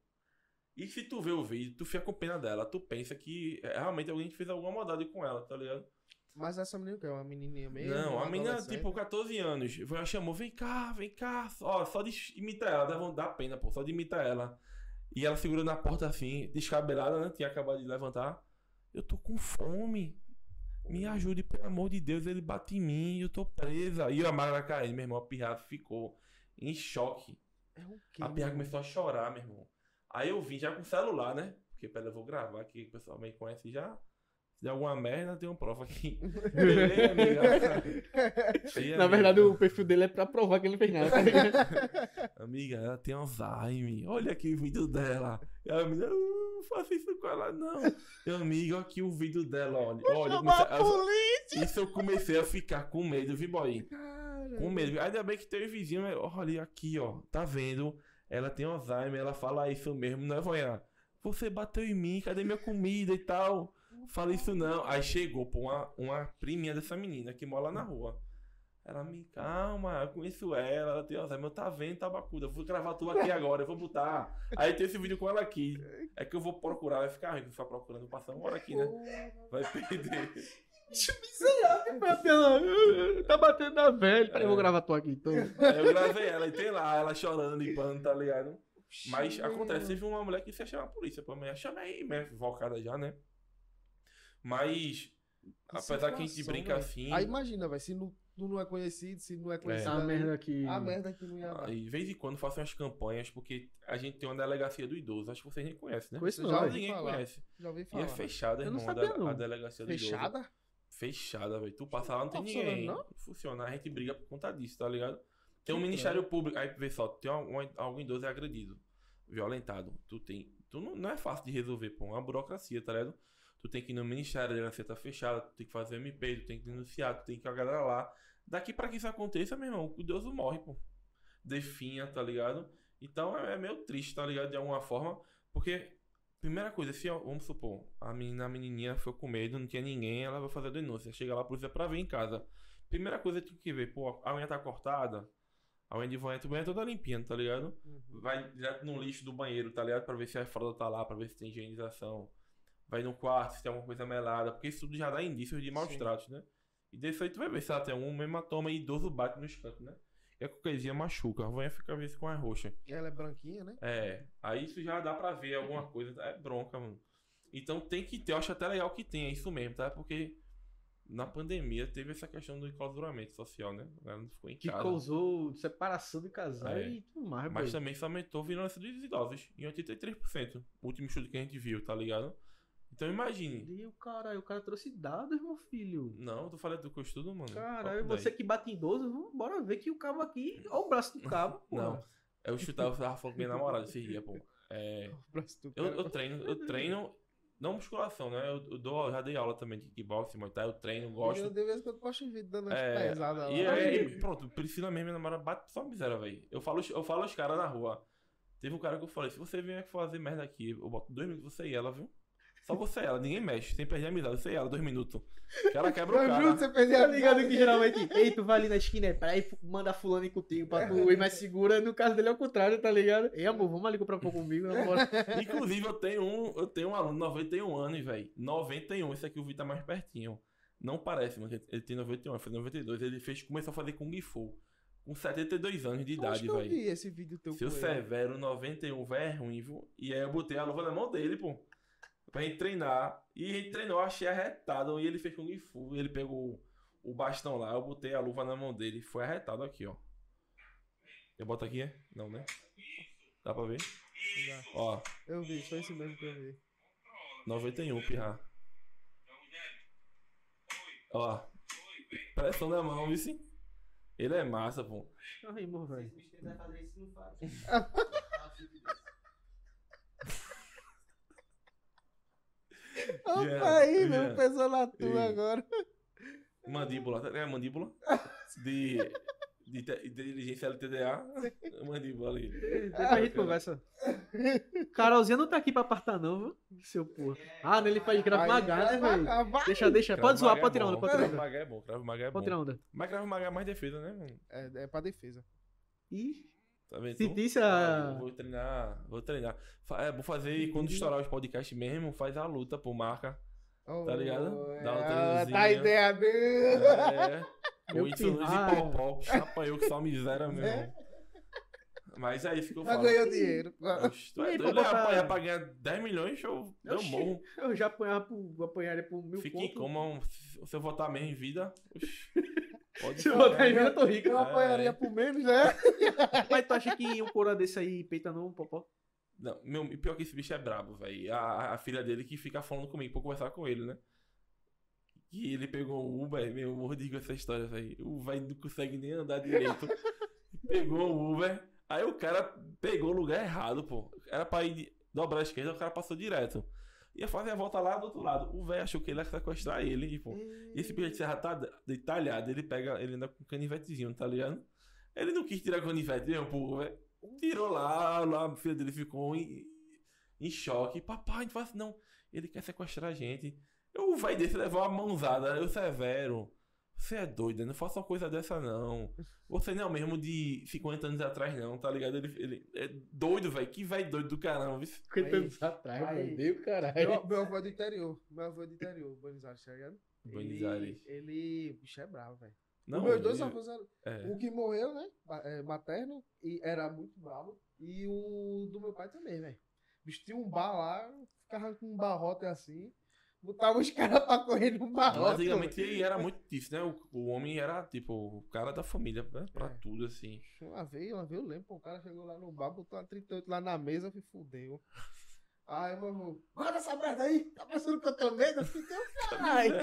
E se tu vê o vídeo, tu fica com pena dela. Tu pensa que é, realmente alguém fez alguma maldade com ela, tá ligado? Mas essa menina que é uma menininha mesmo? Não, a menina, tipo, 14 anos. Ela chamou, vem cá, vem cá. Ó, só de imitar ela, dá, dá pena, pô, só de imitar ela. E ela segurou na porta assim, descabelada, né? Tinha acabado de levantar. Eu tô com fome. Me ajude, pelo amor de Deus. Ele bate em mim, eu tô presa. E a Mara caindo, meu irmão, a pirra ficou em choque. É o quê? A pirra começou a chorar, meu irmão. Aí eu vim já com o celular, né? Porque pera, eu vou gravar aqui, o pessoal me conhece já. Der alguma merda, tem uma prova aqui. Beleza, amiga? Na amiga? verdade, o perfil dele é pra provar que ele fez nada. tá? Amiga, ela tem Alzheimer. Olha aqui o vídeo dela. E a menina, "Uh, não faça isso com ela, não. Meu amigo, aqui o vídeo dela, olha. olha eu Chamar comecei a polícia, isso eu comecei a ficar com medo, viu, boy? cara. Com medo. Ainda bem que tem um vizinho, olha aqui, ó. Tá vendo? Ela tem Alzheimer, ela fala isso mesmo, não é, Vanha? Você bateu em mim, cadê minha comida e tal? Fala isso não. Aí chegou, pô, uma, uma priminha dessa menina que mora lá na rua. Ela me calma, eu conheço ela, ela tem Alzheimer, tá vendo, tabacuda, eu vou gravar tu aqui agora, eu vou botar. Aí tem esse vídeo com ela aqui. É que eu vou procurar, vai ficar rico, ficar procurando, passar uma hora aqui, né? Vai perder. Tá batendo na velha. Peraí, eu vou gravar tu aqui. Então. Aí eu gravei ela e tem lá, ela chorando, limpando, tá ligado? Mas acontece, teve uma mulher que se chama a polícia, pô, mas chama aí, né? Invocada já, né? Mas Apesar que a gente brinca assim. Aí imagina, velho, se não, tu não é conhecido, se não é conhecido. A ali, merda que. A merda que não ia. De vez em quando faço umas campanhas, porque a gente tem uma delegacia do idoso. Acho que vocês nem conhecem, né? Conheço já Ninguém falar. conhece. Já ouvi E falar. é fechada, irmão, a, sabia, não. a delegacia do idoso. Fechada? Fechada, velho. Tu passa lá, não tem Tá ninguém. não? Funciona. A gente briga por conta disso, tá ligado? Tem um Que Ministério Público. Aí, vê só, tem um, um- algum idoso é agredido, violentado. Tu tem. Tu não, não é fácil de resolver, pô. É uma burocracia, tá ligado? Tu tem que ir no Ministério, a delegacia tá fechada, tu tem que fazer MP, tu tem que denunciar, tu tem que ir com a galera lá. Daqui pra que isso aconteça, meu irmão, o idoso morre, pô. Definha, tá ligado? Então é, é meio triste, tá ligado? De alguma forma. Porque, primeira coisa, se, vamos supor, a menina, a menininha ficou com medo, não tinha ninguém, ela vai fazer a denúncia. Chega lá a polícia pra ver em casa. Primeira coisa tem que ver, pô, a unha tá cortada, a unha de banheiro, o banheiro é toda limpinha, tá ligado? Uhum. Vai direto no lixo do banheiro, tá ligado? Pra ver se a fralda tá lá, pra ver se tem higienização. Vai no quarto, se tem alguma coisa melada, porque isso tudo já dá indícios de maus Sim. tratos, né? E desse aí tu vai ver se ela tem algum hematoma e idoso bate nos cantos, né? E a coquezinha machuca, a vanha fica vezes com a roxa. Ela é branquinha, né? É, aí isso já dá pra ver alguma coisa, é bronca, mano. Então tem que ter, eu acho até legal que tenha isso mesmo, tá? Porque na pandemia teve essa questão do enclausuramento social, né? A galera não ficou em Que casa. causou separação de casal É. e tudo mais, Mas boy. também isso aumentou a violência dos idosos em 83%. O último estudo que a gente viu, tá ligado? Então imagine. E o caralho, o cara trouxe dados, meu filho. Não, tu falando do que eu estudo, mano. Caralho, você que bate em idoso, vamos- bora ver que o cabo aqui. Olha o braço do cabo, pô. Não. Eu chutava, eu tava falando com minha namorada esse dia, pô. É, O braço do eu, cara. eu treino, eu treino, não musculação, né? Eu, eu dou, eu já dei aula também de kickboxing, muay thai, eu treino, gosto. Eu de vez em quando posto um vídeo dando É, pesadas lá. E aí, pronto, Priscila mesmo, minha namorada, bate só miséria, velho. Eu falo, eu falo aos caras na rua. Teve um cara que eu falei, se você vier fazer merda aqui, eu boto dois minutos você e ela, viu? Só você e ela, ninguém mexe, sem perder a amizade, você e ela, dois minutos. Que ela quebra o cara. minutos você perdeu Tá a ligado que amizade. geralmente, ei, tu vai ali na esquina, é pra ir manda fulano ir contigo pra tu ir mais segura. No caso dele é o contrário, tá ligado? Ei, amor, vamos ali comprar um pouco comigo, namora. Inclusive, eu tenho um, eu tenho um aluno, 91 anos, velho. 91, esse aqui o Vitor tá mais pertinho. Não parece, mas ele- tem 91, ele fez 92. Ele fez, começou a fazer Kung Fu. Com 72 anos de Eu idade, que eu velho. vi esse vídeo teu Seu. Severo 91, velho, é ruim, viu? E aí eu botei a luva na mão dele, pô. Pra gente treinar. E a gente treinou, achei arretado. E ele fez Kung Fu. Ele pegou o bastão lá, eu botei a luva na mão dele. Foi arretado aqui, ó. Eu boto aqui, é? Não, né? Dá pra ver? Ó, Eu vi, foi isso mesmo que eu vi. 91, pirra. Ó. Pressão na mão, viu sim? Ele é massa, pô. Ai, amor, velho. fazer isso, não faz. Opa, Yeah, aí, yeah. meu, pesou na tua Yeah. agora. Mandíbula, tá ligado? Mandíbula? De, de, de inteligência LTDA. Mandíbula ali. Depois a gente conversa. Carolzinha não tá aqui pra apartar, não, viu? Seu porra. Ah, ele faz Krav Aí, Maga, né, velho? Deixa, deixa. Cravo Pode zoar, Maga pode é tirar onda, pode tirar Cravo onda. Maga é bom, Cravo Maga é Pode bom. tirar onda. Mas Cravo Maga é mais defesa, né, mano? É, é pra defesa. Ih, Tá vendo? Citícia- Ah, eu Vou treinar, vou treinar. É, vou fazer, quando estourar os podcasts mesmo, faz a luta, pô, marca. Tá ligado? Dá uma Ah, treinozinha. tá a ideia dele. É. Meu O Whindersson Luiz e. Popó, chapa eu que só miséria mesmo. Mas é isso que eu Já falo. ganhou dinheiro. Oxe, tu é doido, tá- apanhar pra ganhar 10 milhões, eu, eu Oxi. morro. eu já apanhava por, apanharia por mil Fica em coma, se eu votar mesmo em vida, oxe, pode Se botar em mim, eu tô rico. Eu É. apanharia por menos, né? Mas tu acha que um coroa desse aí peita não, Popó? Não, meu, e pior que esse bicho é brabo, velho. A, a- filha dele que fica falando comigo pra eu conversar com ele, né? E ele pegou o Uber, meu, eu morri com essa história, velho. O velho não consegue nem andar direito. pegou o Uber, aí o cara pegou o lugar errado, pô. Era pra ir dobrar a esquerda, o cara passou direto. Ia fazer a volta lá do outro lado. O velho achou que ele ia sequestrar ele, e, pô. Esse bicho serra tá detalhado, ele pega, ele anda com canivetezinho, tá ligado? Ele não quis tirar canivete, meu, pô, velho. Tirou lá, lá, a filha dele ficou em, em choque. Papai, não faz não. Ele quer sequestrar a gente. Eu, o velho desse levou uma mãozada, eu severo. Você é doido, não faça uma coisa dessa não. Você não é o mesmo de 50 anos atrás, não, tá ligado? Ele, ele é doido, velho. Que velho doido do caramba. viu? 50 anos atrás, Aí. meu Deus, caralho. Meu, meu avô é do interior. Meu avô é do interior, Buenos Aires, tá ligado? Buenos Ele- Aires. Ele, bicho, é bravo, velho. Não, meus dois ele- avós eram. é. O que morreu, né? é, materno, e era muito bravo. E o do meu pai também, velho. Bicho tinha um bar lá, ficava com um barrote assim. Botava os caras pra correr no Mas barroco. antigamente era muito disso, né? O, o homem era, tipo, o cara da família, né? Pra É. tudo, assim. Uma vez, uma vez eu lembro, o cara chegou lá no bar, botou uma 38 lá na mesa e fudeu. Aí, meu irmão, guarda essa merda aí, tá pensando que eu tô medo? Eu fiquei, caralho.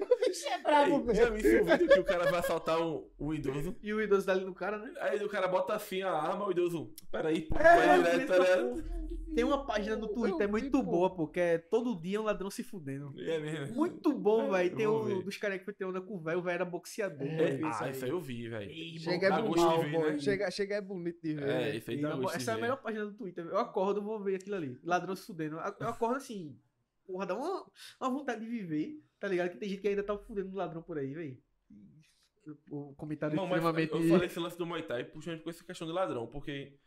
O bicho é bravo Ei, já mesmo. me viu o vídeo que o cara vai assaltar o, o idoso. E o idoso dali no cara, né? Aí o cara bota assim a arma, o idoso. Peraí, É, vai direto, ligado? Tem uma página no Twitter eu muito pô. boa, pô, que é todo dia um ladrão se fudendo. É mesmo. Muito bom, É, velho. Tem um ver. dos caras que foi ter onda com o velho, o velho era boxeador. É, velho. isso Ah, aí. isso aí eu vi, velho. Chega é bonito, ver, né? chega, chega é bonito de ver. É, né? isso aí dá essa é a melhor página do Twitter. Eu acordo, vou ver aquilo ali. Ladrão se fudendo. Eu acordo assim. Porra, dá uma, uma vontade de viver, tá ligado? Que tem gente que ainda tá fudendo ladrão por aí, velho. O comentário Não, extremamente. eu falei esse lance do Muay Thai puxando com essa questão de ladrão, porque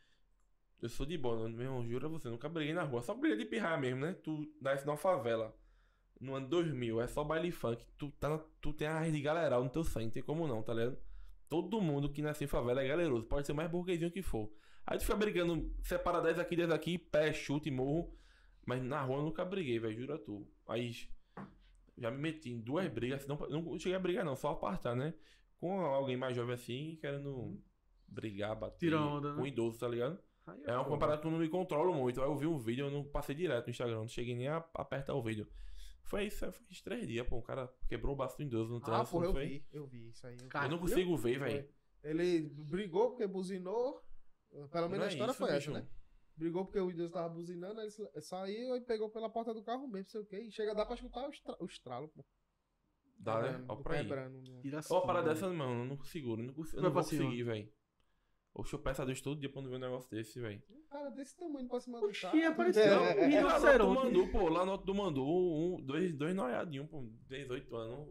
eu sou de boa, meu irmão, juro a você, nunca briguei na rua, só briguei de pirraia mesmo, né? Tu nasce numa favela, no ano 2000, é só baile funk, tu, tá, na- tu tem a raiz de galeral no teu sangue, não tem como não, tá ligado? Todo mundo que nasce em favela é galeroso, pode ser mais burguesinho que for. Aí tu fica brigando, separa 10 aqui, 10 aqui, pé, chute, morro, mas na rua eu nunca briguei, velho, juro a tu. Mas já me meti em duas brigas, não, não cheguei a brigar não, só apartar, né? Com alguém mais jovem assim, querendo brigar, bater Tirar onda, né? com idoso, tá ligado? Aí É uma foda. parada que eu não me controlo muito. Aí eu vi um vídeo, eu não passei direto no Instagram, não cheguei nem a apertar o vídeo. Foi isso, foi uns três dias, pô. O cara quebrou o braço do idoso no Ah, trânsito, porra, não eu foi? vi, eu vi isso aí. eu. Cara, Eu não consigo ver, velho. Ele brigou porque buzinou. Pelo menos Não a é história isso, foi bicho. essa, né? Brigou porque o idoso tava buzinando, aí ele saiu e pegou pela porta do carro mesmo, sei o quê. E chega dar pra escutar o, estra o estralo, pô. Dá, né? Ó pra aí. né? Ó, uma parada né? dessa, mano, eu não consigo, eu não, consigo, eu Vai não vou conseguir, velho. Oxe, eu peço a Deus todo dia pra não ver um negócio desse, velho. Um cara desse tamanho pra cima do Oxi, carro. apareceu É, um é, é. vídeo Lá no Rinoceronte. Alto do Mandu, pô, lá no Alto do Mandu, um, dois, dois noiadinhos, pô, 18 anos,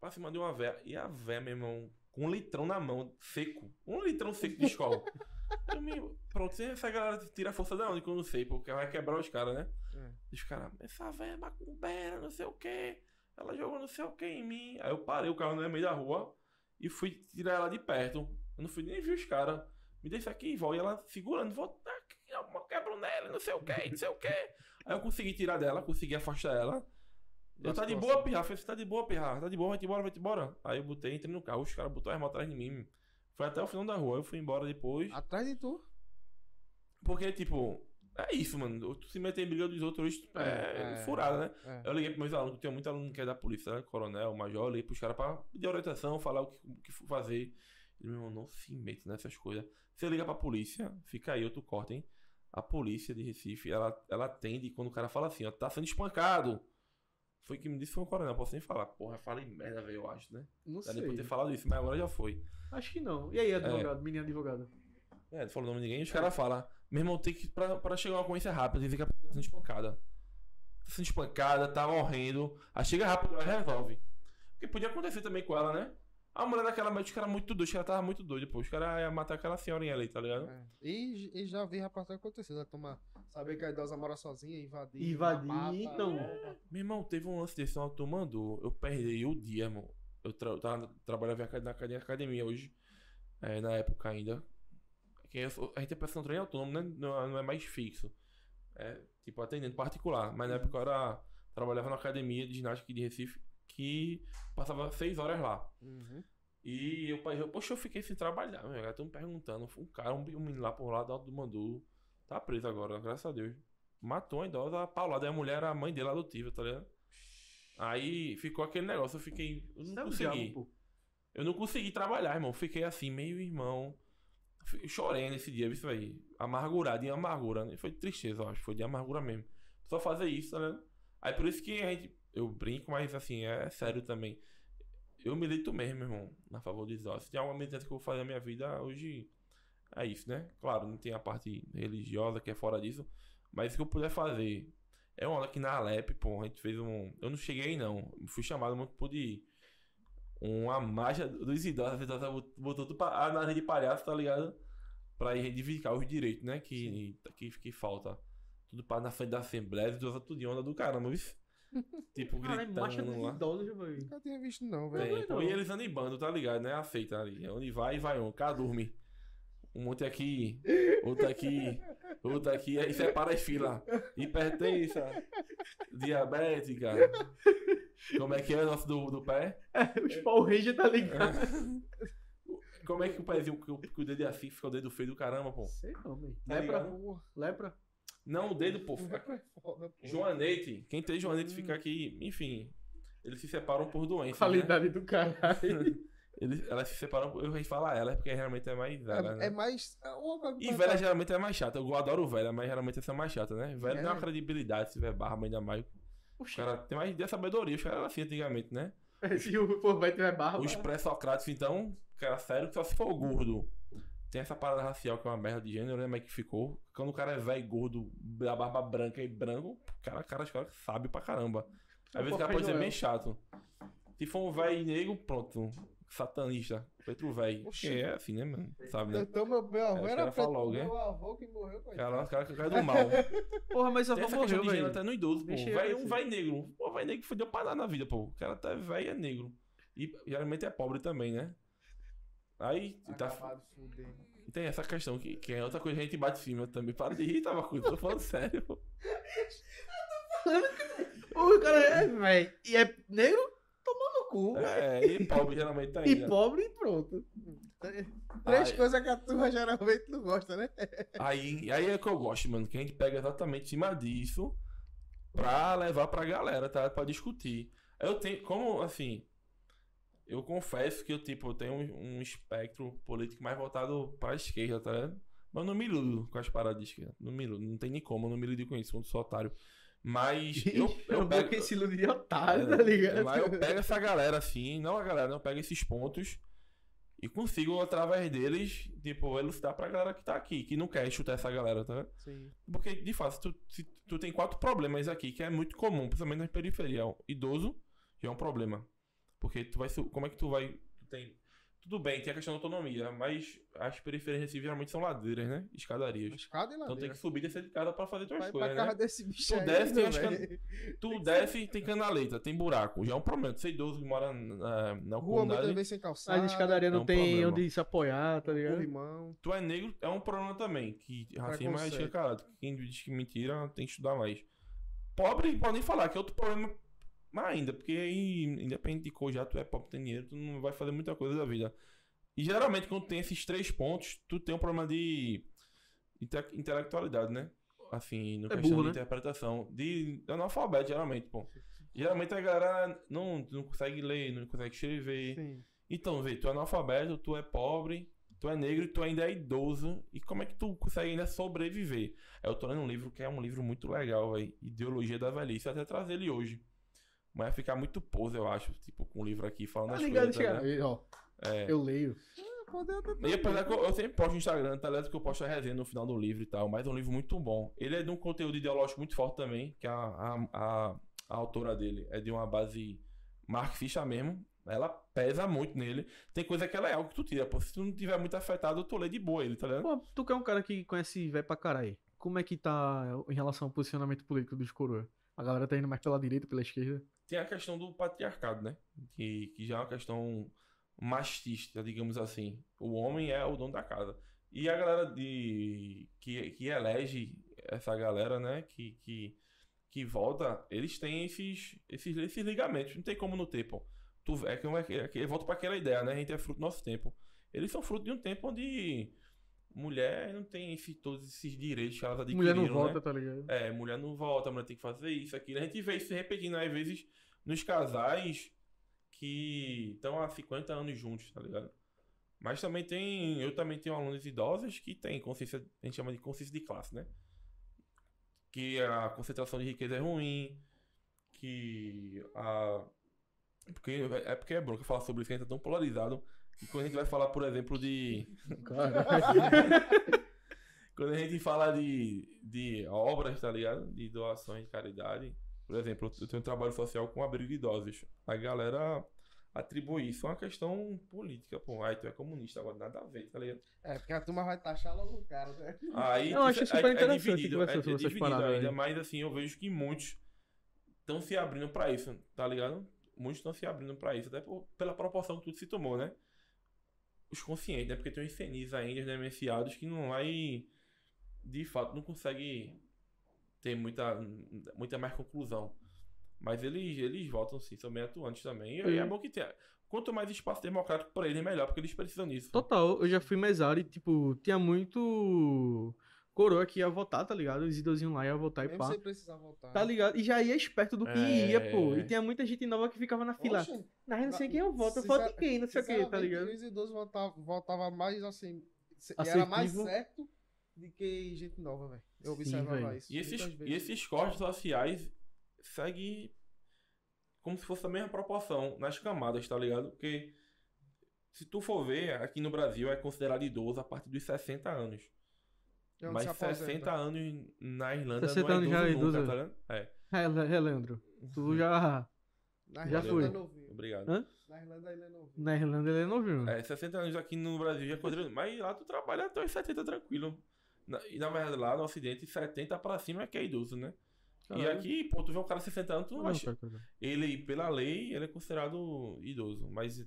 pra cima de uma véia. E a véia, meu irmão, com um litrão na mão, seco. Um litrão seco de escola. Eu me... Pronto, essa galera tira a força da onde que eu não sei, porque vai quebrar os caras, né? É. Os caras, essa véia é macumbeira, não sei o quê. Ela jogou não sei o que em mim. Aí eu parei o carro no meio da rua e fui tirar ela de perto. Eu não fui nem ver os caras. Me deixa aqui, vó. E ela segurando, vou quebro nela, não sei o que, não sei o que. Aí eu consegui tirar dela, consegui afastar ela. Eu tá de boa, pirra. Falei, você tá de boa, pirra. Tá de boa, vai-te embora, vai-te embora. Aí eu botei, entrei no carro, os caras botaram as motos atrás de mim. Foi até o final da rua, eu fui embora depois. Atrás de tu. Porque, tipo, é isso, mano. Tu se meter em briga dos outros é, É, é. furada, né? É. Eu liguei pros meus alunos, tem muito aluno que é da polícia, né? Coronel, major, eu liguei pros caras pra pedir orientação, falar o que, o que fazer. E, meu irmão, não se mete nessas coisas. Você liga pra polícia, fica aí, outro corte, hein? A polícia de Recife, ela, ela atende quando o cara fala assim, ó, tá sendo espancado. Foi que me disse foi um coronel, posso nem falar. Porra, falei merda, velho, eu acho, né? Não Dá sei. nem pra ter falado isso, mas agora já foi. Acho que não. E aí, advogado? Menino advogado. É, não falou o nome de ninguém, os caras falam, meu irmão, tem que, pra, pra chegar a uma ocorrência rápida, tem que a pessoa tá sendo espancada. Tá sendo espancada, tá morrendo. Aí chega rápido, ela resolve. Porque podia acontecer também com ela, né? A mulher daquela, mas os caras muito doidos, os caras tava muito doido, pô. Os caras iam matar aquela senhorinha ali, tá ligado? É. E, e já vi rapaz acontecer, ela tomar, saber que a idosa mora sozinha, invadir. Invadir, mata, então. rouba. Meu irmão, teve um lance desse, uma turma mandou. Eu perdi o dia, irmão. Eu tra tava, trabalhava na acad- na academia hoje, é, na época ainda. Que a gente é personal trainer autônomo, né? Não, não é mais fixo. É, tipo, atendendo particular. Mas na época eu era, trabalhava na academia de ginástica de Recife, que passava seis horas lá. Uhum. E eu, eu, poxa, eu fiquei sem trabalhar, meu. Estão me perguntando. Um cara, um, um menino lá por lá do Alto do Mandu, tá preso agora, graças a Deus. Matou a idosa, a paulada. E a mulher era a mãe dele adotiva, tá ligado? Aí ficou aquele negócio, eu fiquei. Eu não é um consegui. diabo. Eu não consegui trabalhar, irmão. Fiquei assim, meio irmão. Chorei nesse dia, isso aí. Amargurado, em amargura. né? Foi tristeza, eu acho. Foi de amargura mesmo. Só fazer isso, tá ligado? Aí por isso que a gente. Eu brinco, mas assim, é sério também. Eu milito mesmo, irmão, na favor dos idosos. Se tem alguma militância que eu vou fazer na minha vida, hoje é isso, né? Claro, não tem a parte religiosa que é fora disso. Mas o que eu puder fazer. É uma hora que na Alep, pô, a gente fez um. Eu não cheguei, não. Fui chamado muito por de uma marcha dos idosos, a idosa botou tudo pra, a nariz de palhaço, tá ligado? Pra reivindicar os direitos, né? Que, que, que falta. Tudo pra na frente da Assembleia, os idosos tudo de onda do caramba, viu? Tipo, gritando lá. Nunca tinha visto, não, velho. e eles andam em bando, tá ligado, né? Aceita ali. Onde vai, vai um. Cá dorme. Um monte aqui, outro aqui. Outra aqui, aí separa as filas. Hipertensa, diabética. Como é que é o nosso do, do pé? Os Power Ranger tá ligado? Como é que o pezinho, que o, que o dedo é assim, fica o dedo feio do caramba, pô? Sei não, velho. Tá Lepra, lepra. Não, o dedo, pô. fica- É foda. Joanete, quem tem Joanete fica aqui, enfim. Eles se separam por doença. Né? Qualidade do caralho. Eles, elas se separam, eu ia falar ela, porque realmente é mais velha, É, né? é mais. é E velha geralmente é mais chata. Eu adoro velha, mas geralmente essa é mais chata, né? Velha É. tem uma credibilidade, se tiver barba ainda mais. O Oxi, cara tem mais de sabedoria, os caras assim antigamente, né? se o povo vai ter barba. Os pré-socráticos, então, cara, sério que só se for gordo. Tem essa parada racial que é uma merda de gênero, né? Mas que ficou. Quando o cara é velho, gordo, da barba branca e branco, cara, cara, os caras sabem pra caramba. Às vezes o cara pode ser bem chato. Se for um velho negro, pronto. Satanista. Preto velho. Porque é assim, né, mano? Sabe, né? Então, meu, meu avô os era preto. logo, meu avô que morreu, coitado. Cara, os caras que cara do mal. Porra, mas a Tem avó essa questão morreu, de gênero velho. até no idoso, pô. Deixa eu Véi, ver um velho negro. O velho negro fudeu pra nada na vida, pô. O cara até velho é negro. E geralmente é pobre também, né? Aí tá, Acabado, fudendo. tem essa questão que, que é outra coisa que a gente bate em cima também. Para de rir, tava com tô falando sério. pô. O cara é, velho. E é negro? Tomou no cu. É, e pobre geralmente tá E ainda. pobre e pronto. Três Ai. coisas que a turma geralmente não gosta, né? Aí, aí é que eu gosto, mano, que a gente pega exatamente em cima disso pra levar pra galera, tá? Pra discutir. Eu tenho, como, assim, eu confesso que eu, tipo, eu tenho um, um espectro político mais voltado pra esquerda, tá ligado? Mas eu não me iludo com as paradas de esquerda. Não me iludo, não tem nem como, eu não me iludo com isso, eu sou otário. Mas eu, Eu, eu pego... que esse ilude de otário, É, tá ligado? Mas eu pego essa galera assim, não a galera, não, eu pego esses pontos e consigo, através deles, tipo, elucidar pra galera que tá aqui, que não quer chutar essa galera, tá? vendo? Sim. Porque, de fato, tu, se tu tem quatro problemas aqui, que é muito comum, principalmente na periferia. Idoso já é um problema. Porque tu vai. Como é que tu vai. Tu tem. Tudo bem, tem a questão da autonomia, mas as periferias de Recife geralmente são ladeiras, né? Escadarias. Escada e Então tem ladeira. que subir e descer de casa pra fazer tuas Vai pra coisas, casa né? desse bicho Tu desce, tem né, as velho? Tu desce, tem canaleta, tem buraco. Já é um problema. Tu é idoso que mora na, na Rua muitas vezes sem calçada. As escadarias É não um tem problema. onde se apoiar, tá ligado? corrimão. Tu é negro, é um problema também. Que racismo é escancarado. Quem diz que mentira tem que estudar mais. Pobre, pode nem falar, que é outro problema mais ainda. Porque aí, independente de cor, já tu é pobre, tem dinheiro, tu não vai fazer muita coisa da vida. E geralmente, quando tem esses três pontos, tu tem um problema de inte- intelectualidade, né? Assim, no É questão burro, de né? interpretação. De analfabeto, geralmente, pô. Geralmente a galera não, não consegue ler, não consegue escrever. Sim. Então, vê, tu é analfabeto, tu é pobre, tu é negro e tu ainda é idoso. E como é que tu consegue ainda sobreviver? Eu tô lendo um livro que é um livro muito legal, velho. Ideologia da Velhice. Eu até trazer ele hoje. Mas vai ficar muito pose, eu acho. Tipo, com o livro aqui falando Tá as ligado, coisas. Tá ligado? Ó, É. eu leio. Poder até E apesar que eu, eu sempre posto no Instagram, tá ligado? Que eu posto a resenha no final do livro e tal. Mas é um livro muito bom. Ele é de um conteúdo ideológico muito forte também. Que a, a, a, a autora dele é de uma base marxista mesmo. Ela pesa muito nele. Tem coisa que é legal que tu tira. Pô, se tu não tiver muito afetado, tu lê de boa ele, tá ligado? Pô, tu que é um cara que conhece velho pra caralho. Como é que tá em relação ao posicionamento político dos coroa? A galera tá indo mais pela direita, pela esquerda? Tem a questão do patriarcado, né? Que, que já é uma questão machista, digamos assim. O homem é o dono da casa. E a galera de que, que elege essa galera, né? Que, que, que volta, eles têm esses, esses, esses ligamentos. Não tem como não ter, pô. É que é, é, que- volta pra aquela ideia, né? A gente é fruto do nosso tempo. Eles são fruto de um tempo onde mulher não tem esse, todos esses direitos que elas adquiriram, Mulher não né? vota, tá ligado? É, mulher não volta, mulher tem que fazer isso, aquilo. A gente vê isso se repetindo às vezes nos casais que estão há 50 anos juntos, tá ligado? Mas também tem. Eu também tenho alunos idosos que têm consciência, a gente chama de consciência de classe, né? Que a concentração de riqueza é ruim, que a. Porque, é porque é bronca falar sobre isso, que a gente é tão polarizado. Que quando a gente vai falar, por exemplo, de. Quando a gente fala de, de obras, tá ligado? De doações de caridade. Por exemplo, eu tenho um trabalho social com abrigo de idosos. A galera atribui isso a uma questão política, pô. Aí tu é comunista, agora nada a ver, tá ligado? É, porque a turma vai taxar logo o cara, né? Aí Eu acho é- super é, interessante dividido, conversar é, essas dividido paradas ainda, aí. mas assim, eu vejo que muitos estão se abrindo pra isso, tá ligado? Muitos estão se abrindo pra isso, até por- pela proporção que tudo se tomou, né? Os conscientes, né? Porque tem os senis ainda, os demenciados, que não vai de fato não consegue ter muita, muita mais conclusão. Mas eles, eles votam sim, são bem atuantes também. E É. é bom que tenha. Quanto mais espaço democrático para eles, melhor, porque eles precisam disso. Total, eu já fui mesário e, tipo, tinha muito coroa que ia votar, tá ligado? Os idosinhos lá ia votar e Mesmo pá. sem precisar voltar. Tá ligado? E já ia esperto do que É. ia, pô. E tinha muita gente nova que ficava na fila. Oxe, Mas não sei quem eu voto, eu voto em quem, não sei o que, tá ligado? Os idosos votavam votava mais assim. Era mais certo do que gente nova, velho. Eu Sim, observava velho. isso. E esses, e esses cortes sociais seguem como se fosse a mesma proporção nas camadas, tá ligado? Porque se tu for ver, aqui no Brasil é considerado idoso a partir dos 60 anos. É onde Mas se aposenta. 60 anos na Irlanda 60 não é anos idoso já é nunca, idoso. tá ligado? É, É, é, Leandro. Tu já. Na Já Irlanda foi. é novinho. obrigado. Hã? Na Irlanda ele é novinho. Na Irlanda ele é novinho. É, 60 anos aqui no Brasil já é considerado. Mas lá tu trabalha até os 70 tranquilo. Na- e na verdade lá no Ocidente, 70 pra cima é que é idoso, né? E Caralho. aqui, pô, tu vê um cara de 60 anos, tu não não, acha. Ele, pela lei, ele é considerado idoso. Mas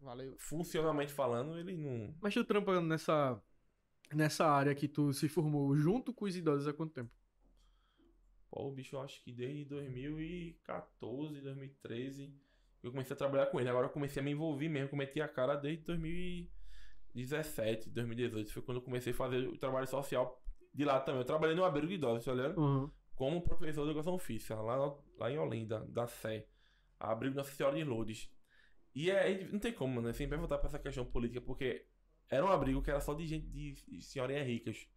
Valeu. funcionalmente falando, ele não. Mas tu trampa nessa, nessa área que tu se formou junto com os idosos há quanto tempo? Pô, o bicho, eu acho que desde 2014, 2013, eu comecei a trabalhar com ele. Agora eu comecei a me envolver mesmo, cometi a cara desde 2017, 2018. Foi quando eu comecei a fazer o trabalho social de lá também. Eu trabalhei no abrigo de idosos, tá ligado? Uhum. Como professor de educação física, lá, lá em Olinda, da Sé. Abrigo Nossa Senhora de Lourdes. E é, não tem como, né? Sempre voltar pra essa questão política, porque era um abrigo que era só de gente de, de senhorinhas ricas.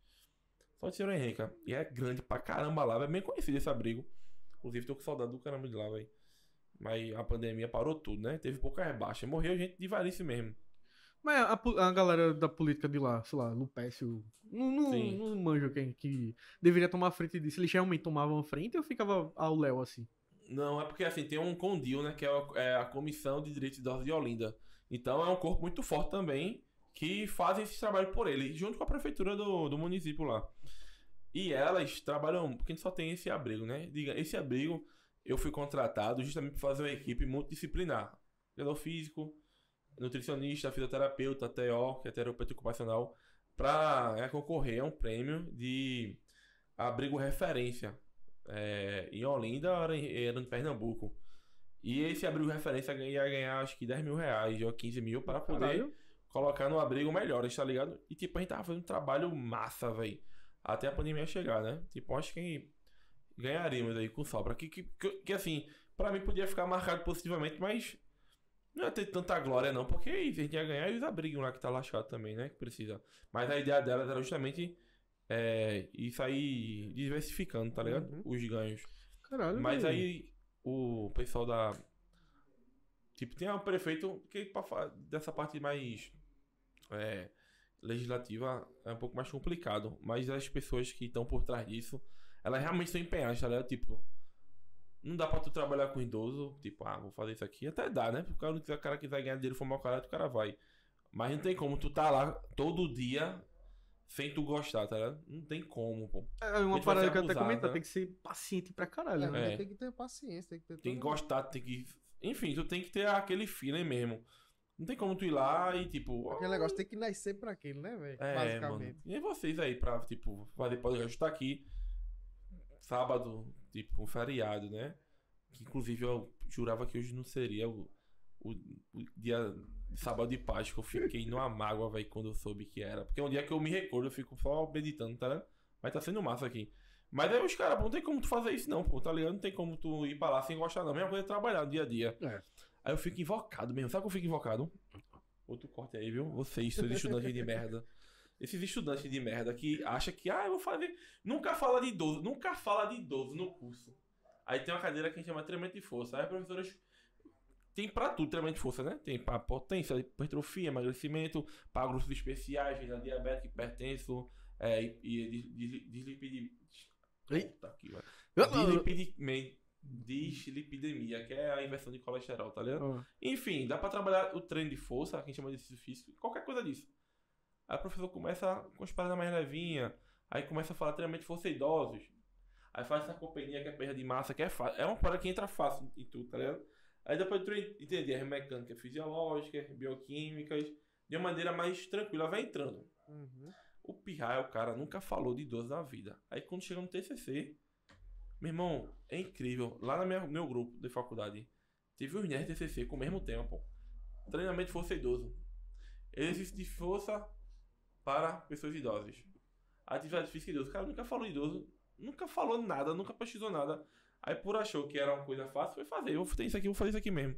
Só de senhorinha rica. E é grande pra caramba lá, é bem conhecido esse abrigo. Inclusive, tô com saudade do caramba de lá, velho. Mas a pandemia parou tudo, né? Teve poucas baixas. Morreu gente de varice mesmo. Mas a, a galera da política de lá, sei lá, Lupécio, não, não, Sim. não manjo quem que deveria tomar frente disso. Eles realmente tomavam frente ou ficava ao Léo assim? Não, é porque assim, tem um CONDIL, né? Que é a, é a Comissão de Direitos de Idosos de Olinda. Então é um corpo muito forte também que faz esse trabalho por ele, junto com a prefeitura do, do município lá. E elas trabalham, porque só tem esse abrigo, né? Diga, esse abrigo eu fui contratado justamente para fazer uma equipe multidisciplinar. Treinador físico, nutricionista, fisioterapeuta, TO, que é terapeuta ocupacional, para concorrer a um prêmio de abrigo referência é, em Olinda era em, era em Pernambuco. E esse abrigo referência ia ganhar acho que 10 mil reais ou 15 mil para poder Caralho. Colocar no abrigo melhores, tá ligado? E tipo, a gente tava fazendo um trabalho massa, velho. Até a pandemia chegar, né? Tipo, acho que ganharíamos aí com sobra. Que, que, que, que, assim, pra mim podia ficar marcado positivamente, mas não ia ter tanta glória, não. Porque aí a gente ia ganhar e os abrigos lá que tá lascado também, né? Que precisa. Mas a ideia delas era justamente é, isso aí diversificando, tá ligado? Uhum. Os ganhos. Caralho. Mas aí o pessoal da. Tipo, tem um prefeito que dessa parte mais é, legislativa é um pouco mais complicado. Mas as pessoas que estão por trás disso, elas realmente estão empenhadas, tá ligado? Tipo, não dá pra tu trabalhar com idoso, tipo, ah, vou fazer isso aqui. Até dá, né? Porque o cara, o cara quiser ganhar dinheiro e formar o cara, o cara vai. Mas não tem como tu tá lá todo dia sem tu gostar, tá ligado? Não tem como, pô. É uma gente vai parada que eu até comentar, né? tem que ser paciente pra caralho, É, né? É. tem que ter paciência, tem que ter Tem que gostar, tem que. Enfim, tu tem que ter aquele feeling mesmo. Não tem como tu ir lá e, tipo. Aquele negócio tem que nascer pra aquilo, né, velho? É, mano. Basicamente. E vocês aí pra, tipo, fazer podcast tá aqui. Sábado, tipo, um feriado, né? Que inclusive eu jurava que hoje não seria o, o, o dia de sábado de Páscoa. Eu fiquei numa mágoa, velho, quando eu soube que era. Porque é um dia que eu me recordo, eu fico só meditando, tá ligado? Mas tá sendo massa aqui. Mas aí os caras, pô, não tem como tu fazer isso não, pô, tá ligado? Não tem como tu ir pra lá sem gostar não. A mesma coisa é trabalhar no dia a dia. É. Aí eu fico invocado mesmo. Sabe que eu fico invocado? Outro corte aí, viu? Vocês, seus estudantes de merda. Esses estudantes de merda que acham que, ah, eu vou fazer. Nunca fala de idoso, nunca fala de idoso no curso. Aí tem uma cadeira que a gente chama treinamento de força. Aí as professoras. Tem pra tudo treinamento de força, né? Tem pra potência, hipertrofia, emagrecimento, pra grupos especiais, venda diabético, hipertenso, é, e, e dis- dis- dislipidi. Ei. Puta que vai. Ah, Dislipidemia, que é a inversão de colesterol, tá ligado? ah. Enfim, dá pra trabalhar o treino de força, que a gente chama de exercício físico, qualquer coisa disso. Aí o professor começa com as paradas mais levinhas, aí começa a falar treinamento de força idosos. Aí faz essa companhia que é perda de massa, que é fácil. É uma parada que entra fácil em tudo, tá ligado? Aí depois tu entender as mecânicas fisiológicas, bioquímicas, de uma maneira mais tranquila, vai entrando. Uhum. O Pirra, o cara nunca falou de idoso na vida. Aí quando chega no TCC, meu irmão, é incrível. Lá no meu, meu grupo de faculdade, teve uns nerds com o mesmo tema, pô. Treinamento de força idoso. Exercício de força para pessoas idosas. Atividade física idoso. O cara nunca falou idoso, nunca falou nada, nunca pesquisou nada. Aí por achou que era uma coisa fácil, foi fazer. Eu vou fazer isso aqui, vou fazer isso aqui mesmo.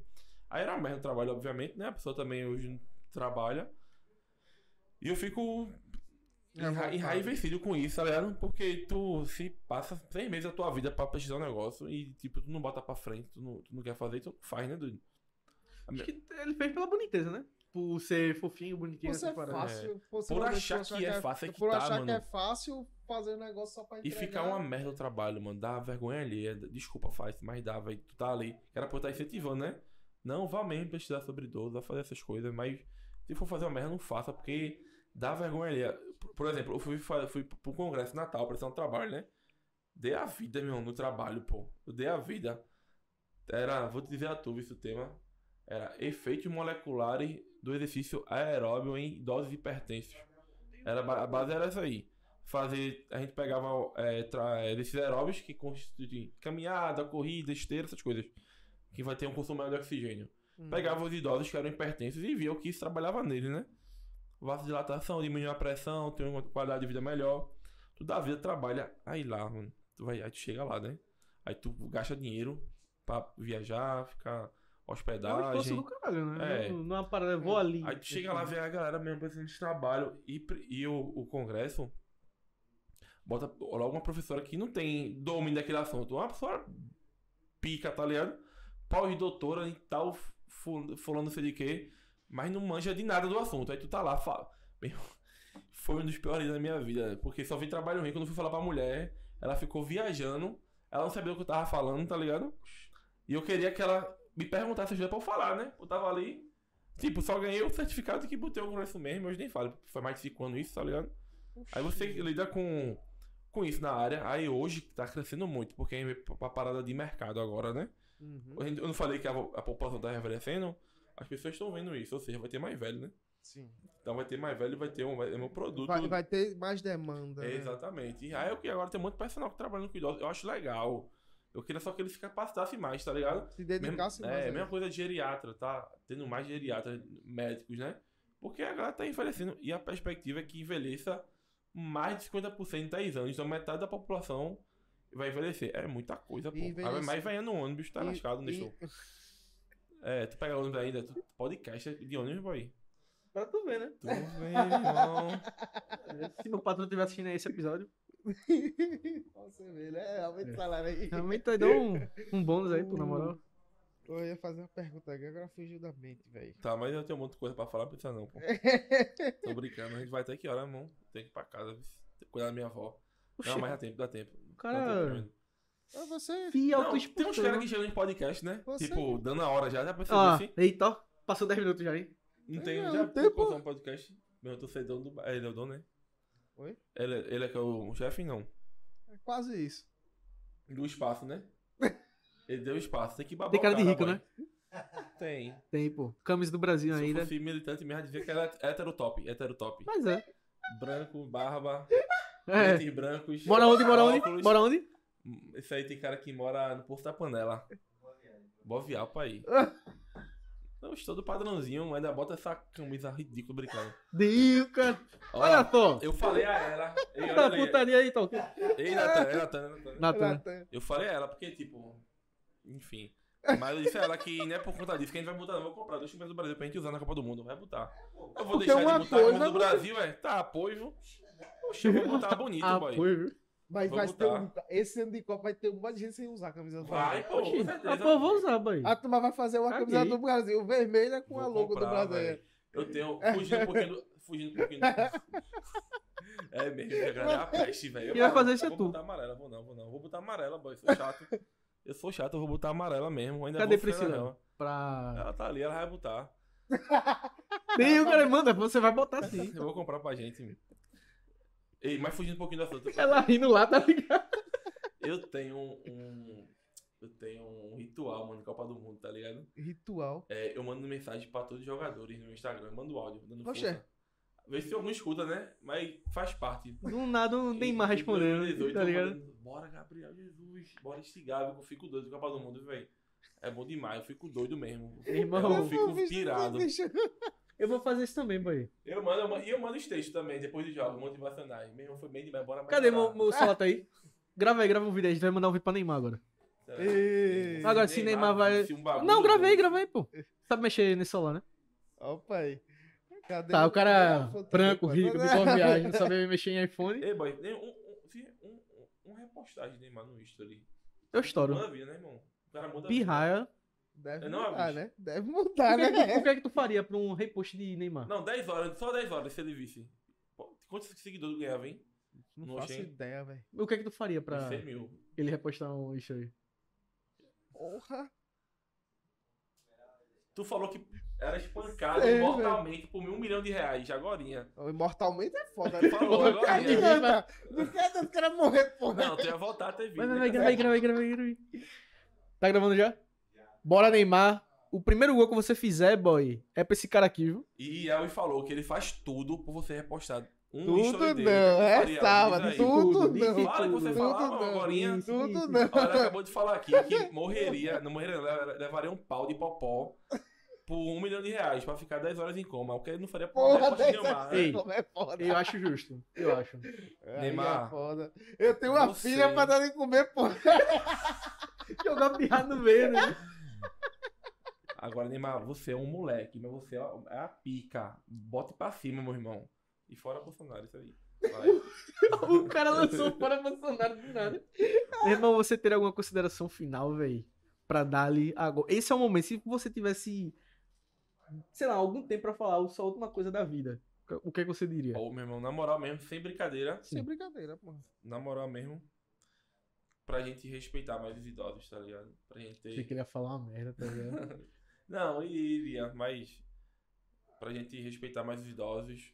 Aí era merda o trabalho, obviamente, né? A pessoa também hoje trabalha. E eu fico enra vontade. enraivecido com isso, tá ligado? Porque tu se passa seis meses da tua vida pra pesquisar um negócio e, tipo, tu não bota pra frente, tu não, tu não quer fazer, tu faz, né, doido? Acho que ele fez pela boniteza, né? Por ser fofinho, bonitinho, é essa parada. fácil. Por possivelmente achar que é fácil, é que Por tá, achar que mano. é fácil fazer um negócio só pra E entregar. ficar uma merda o trabalho, mano. Dá vergonha alheia. Desculpa, faz, mas dá, velho. Tu tá ali. Era pra eu estar incentivando, né? Não, vá mesmo pesquisar sobre idoso, vá fazer essas coisas, mas se for fazer uma merda, não faça, porque dá vergonha alheia. Por, exemplo, eu fui, fui pro congresso Natal, pra um trabalho, né? Dei a vida, meu, no trabalho, pô. Eu dei a vida. Era, vou te dizer a tu, esse tema. Era efeitos moleculares do exercício aeróbio em idosos hipertensos. Era, a base era essa aí. Fazer, a gente pegava é, tra- exercícios aeróbios que constituem caminhada, corrida, esteira, essas coisas. Que vai ter um consumo maior de oxigênio. Hum. Pegava os idosos que eram hipertensos e via o que isso trabalhava neles, né? Vasodilatação, diminuir a pressão, ter uma qualidade de vida melhor. Tu dá vida, trabalha. Aí lá, mano. Tu vai, aí tu chega lá, né? Aí tu gasta dinheiro pra viajar, ficar É um hospedagem. do caralho, né? É. Não, é uma parada, eu vou ali. Aí tu chega lá, vê a galera mesmo precisando de trabalho. E, e o, o congresso bota logo uma professora que não tem domínio daquele assunto. Uma pessoa pica, tá ligado? Pós-doutora em tal, fu- fulano não sei de quê, mas não manja de nada do assunto. Aí tu tá lá, fala. Meu, foi um dos piores da minha vida, porque só vi trabalho ruim. Quando eu fui falar pra mulher, ela ficou viajando, ela não sabia o que eu tava falando, tá ligado? E eu queria que ela me perguntasse ajuda pra eu falar, né? Eu tava ali, tipo, só ganhei o certificado que botei o congresso mesmo, eu nem falo, foi mais de 5 anos isso, tá ligado? Aí você lida com, com isso na área, aí hoje tá crescendo muito, porque é uma parada de mercado agora, né? Uhum. Eu não falei que a, a população tá envelhecendo, as pessoas estão vendo isso, ou seja, vai ter mais velho, né? Sim. Então vai ter mais velho e vai ter um, vai, é um produto. Vai, vai ter mais demanda. É, né? exatamente. E aí eu que agora tem muito personal que trabalhando com idosos, eu acho legal. Eu queria só que eles se capacitassem mais, tá ligado? Se dedicasse Mesmo- mais. É, a mesma coisa de geriatra, tá? Tendo mais geriatras médicos, né? Porque a galera tá envelhecendo e a perspectiva é que envelheça mais de 50% em 10 anos. Então metade da população vai envelhecer. É muita coisa, pô. Aí mais vai no ônibus, tá E- lascado, e- deixou. É, tu pega ônibus ainda, tu podcast de ônibus, boy. Pra tu ver, né? Tu vem, irmão. Se meu patrão estiver assistindo esse episódio, Você vê, né? Aumenta o salário aí. realmente vai dar um, um bônus aí, pô, na moral. Eu ia fazer uma pergunta aqui, agora fugiu da mente, velho. Tá, mas eu tenho um monte de coisa pra falar, precisa não, pô. Tô brincando, a gente vai até que hora, irmão? Tem que ir pra casa, viu? Tem que cuidar da minha avó. Não, mas dá tempo, dá tempo. O Dá tempo cara. Ah, você. Fia Não, tem uns caras que chegam em podcast, né? Você- Tipo, dando a hora já, já percebeu Ó, assim? eita. Passou 10 minutos já, hein? Não tem, É, já um tempo. passou um podcast? Meu, eu tô sei dono do. Ele é o dono, né? Oi? Ele, ele é que é o chefe, não. É quase isso. Do espaço, né? Ele deu espaço, tem que babar Tem o cara de rico, né? Tem. Tem, pô. Camisa do Brasil Se eu ainda. fosse militante mesmo, dizia que era heterotop, heterotop. Mas é. Branco, barba, É. brancos. Mora onde, mora onde? Mora onde? Esse aí tem cara que mora no Poço da Panela. Bovial pra ir. Não, estou do padrãozinho, ainda bota essa camisa ridícula brincando. Deu, cara. Olha só. Eu falei a ela. Ei, Essa olha ali. putaria aí, tá ok? Ei, Natan, Natan. Eu falei a ela porque, tipo. Enfim. Mas eu disse a ela que não é por conta disso que a gente vai botar, não. Vou comprar dois times do Brasil pra gente usar na Copa do Mundo. Vai botar. Eu vou Porque deixar uma de botar coisa camisa do Brasil, é. Tá, apoio. Oxe, eu vou botar bonito, Ah, boy. viu? Mas Vou vai ter um, esse ano de Copa vai ter um monte de gente sem usar a camisa do Vai, Brasil. pô, com certeza. ah, pô, eu vou usar, boy. A turma vai fazer uma Caguei. camisa do Brasil vermelha com Vou a logo comprar, do Brasil. velho. Eu tenho. Fugindo um pouquinho do. Fugindo um pouquinho do. É mesmo, que é a peste, velho. Quem vai fazer isso é Vou tu. botar amarela, vou não, vou não. Vou botar amarela, boy. Sou chato. Eu sou chato, eu vou botar amarela mesmo. Ainda Cadê vou Priscila? Pra. Ela tá ali, ela vai botar. Deu, cara, manda, você vai botar sim. Eu vou comprar pra gente. Ei, mas fugindo um pouquinho do assunto. Ela rindo lá, tá ligado? Eu tenho um. Eu tenho um ritual, mano, de Copa do Mundo, tá ligado? Ritual. É, eu mando mensagem pra todos os jogadores no meu Instagram. Eu mando áudio, dando Oxê. força. Vê se algum escuta, né? Mas faz parte. Do nada o Neymar Em respondendo, 2018, tá ligado? falando, Bora, Gabriel Jesus. Bora instigar, eu fico doido com a Copa do Mundo, velho. É bom demais, eu fico doido mesmo. Irmão, Eu fico pirado. Eu vou fazer isso também, boy. Eu mando, eu mando, e eu mando os textos também, depois dos jogos motivacionais. Meu irmão foi bem demais, bora mais Cadê meu, meu tá aí? Grava aí, grava um vídeo aí. A gente vai mandar um vídeo pra Neymar agora. Ei. Agora, se Neymar vai- se um bagulho Não, gravei, gravei, pô. Sabe mexer nesse celular, né? Opa aí. Cadê Tá, o cara branco, rico, de boa viagem, não sabe mexer em iPhone. Ei, boy, um, um, um, um, repostagem de Neymar no Insta ali. Eu estouro. Muda a vida, né, irmão? O cara muda. Pirraia. Deve não mudar, aviso. né? Deve O mudar, que, é que, né? o que é que tu faria pra um repost de Neymar? Não, 10 horas, só 10 horas se ele visse. Pô, Quantos seguidores ganhava, hein? Não Não faço achei. ideia, velho. O que é que tu faria pra 100 mil. ele repostar um isso aí? Porra. Tu falou que era espancado Sei, mortalmente por um milhão de reais, agorinha. O Imortalmente é foda. Falou Não quer agora, de né? vida. Não quer dos caras morrer, porra. Não, tu ia voltar a ter. Vai, vai, né, vai, cara? grava aí, grava aí, grava aí, grava aí. Tá gravando já? Bora, Neymar. O primeiro gol que você fizer, boy, é pra esse cara aqui, viu? E Elvis falou que ele faz tudo por você repostar. Um Tudo não, é sábado. Tudo Tudo, não. Fala que você Tudo falava não. agorinha. Isso, Tudo não. Olha, ele acabou de falar aqui que morreria, não morreria, levaria um pau de popó por um milhão de reais pra ficar 10 horas em coma. O que ele não faria por Porra, dessa Neymar, né? Ei. como é foda. Eu acho justo. Eu acho. Aí Neymar, é foda. Eu tenho uma você- filha pra dar de comer, porra. Jogar pirrado no meio, né? Agora, Neymar, você é um moleque, mas você é a- é pica. Bote pra cima, meu irmão. E fora Bolsonaro, isso aí. Vai. O cara lançou fora Bolsonaro do nada. Meu irmão, você teria alguma consideração final, velho? Pra dar ali agora. Esse é o momento. Se você tivesse, sei lá, algum tempo pra falar sua última coisa da vida, o que, é que você diria? Ô, meu irmão, na moral mesmo, sem brincadeira, Sem brincadeira, porra. na moral mesmo, pra gente respeitar mais os idosos, tá ligado? Pra gente Achei ter. que ele ia falar uma merda, tá ligado? Não, iria, mas pra gente respeitar mais os idosos,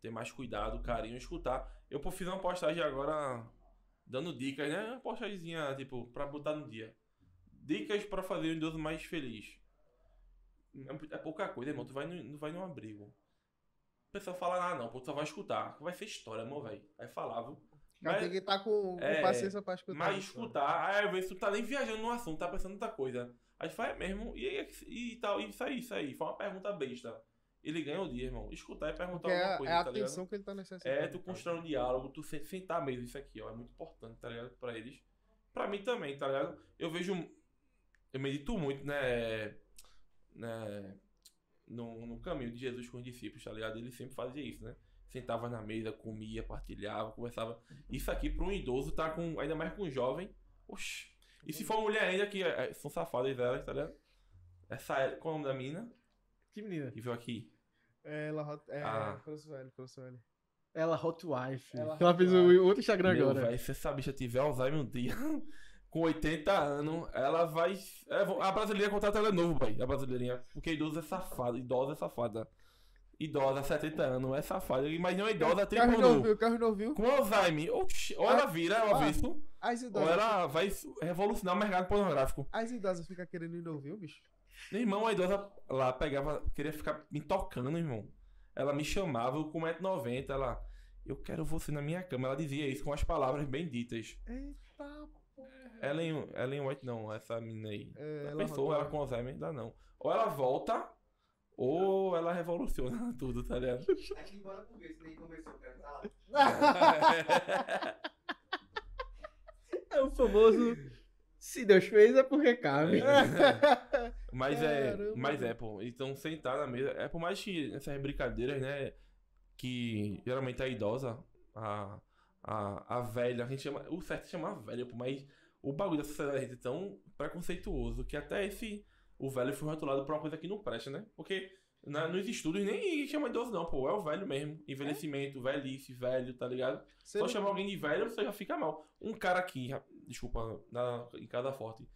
ter mais cuidado, carinho, escutar. Eu fiz uma postagem agora dando dicas, né? Uma postagemzinha, tipo, pra botar no dia. Dicas pra fazer o idoso mais feliz. É- pouca coisa, irmão. Tu vai no, vai num abrigo. O pessoal fala, ah, não, pô, tu só vai escutar. Vai ser história, amor, velho. Aí falava. Mas- tem que estar com, com é, paciência pra escutar. Mas isso. escutar, aí às vezes tu tá nem viajando no assunto, tá pensando em outra coisa. Aí é mesmo, e, e, e tal, isso aí, isso aí. Foi uma pergunta besta. Ele ganha o dia, irmão. Escutar e perguntar Porque é, alguma coisa, é a tá ligado? atenção que ele tá necessitando. É, tu cara. constrói um diálogo, tu se- sentar mesmo, isso aqui, ó, é muito importante, tá ligado? Pra eles. Pra mim também, tá ligado? Eu vejo. Eu medito muito, né? né no, no caminho de Jesus com os discípulos, tá ligado? Ele sempre fazia isso, né? Sentava na mesa, comia, partilhava, conversava. Isso aqui pra um idoso tá com. Ainda mais com um jovem. Oxi. E se for uma mulher ainda, que é- são safadas elas, tá ligado? Essa. Qual é o nome da mina? Que menina? Que veio aqui? É, ela é, Ah. Croswell, Croswell. Ela Hot Wife. Ela Ela, fez outro Instagram Meu, agora. véi, se essa bicha tiver Alzheimer um dia, com 80 anos, ela vai. é, a brasileira contrata ela novo, velho. A brasileirinha. Porque idoso é safado, idosa é safada. Idosa, 70 anos, é safada. Imagina uma idosa triplo viu, carro viu. com Alzheimer. Oxi, ou ela vira, ela Ah. avesso, As ou idosas, ela vai revolucionar o mercado pornográfico. as idosas ficam querendo ir viu, bicho? Meu irmão, a idosa lá pegava, queria ficar me tocando, irmão. Ela me chamava, eu com 1,90m, ela. Eu quero você na minha cama. Ela dizia isso com as palavras bem ditas. Eita, Ellen, Ellen White não, essa menina aí. é, ela pensou, ela com Alzheimer ainda não. Ou ela volta, ou ela revoluciona tudo, tá ligado? Aqui embora por ver se nem começou, cara. Tá lá. É o famoso. Se Deus fez, é porque cabe. mas é, mas é, pô. Então sentar na mesa, é por mais que essas brincadeiras, né, que geralmente a idosa, a, a, a velha, a gente chama, o certo é chamar velha, pô, mas o bagulho da sociedade é tão preconceituoso que até esse, o velho foi rotulado por uma coisa que não presta, né? Porque na- nos estudos nem chama idoso não, pô, é o velho mesmo. Envelhecimento, velhice, velho, tá ligado? Você Só não- chamar alguém de velho, você já fica mal. Um cara aqui, desculpa, na, em Casa Forte,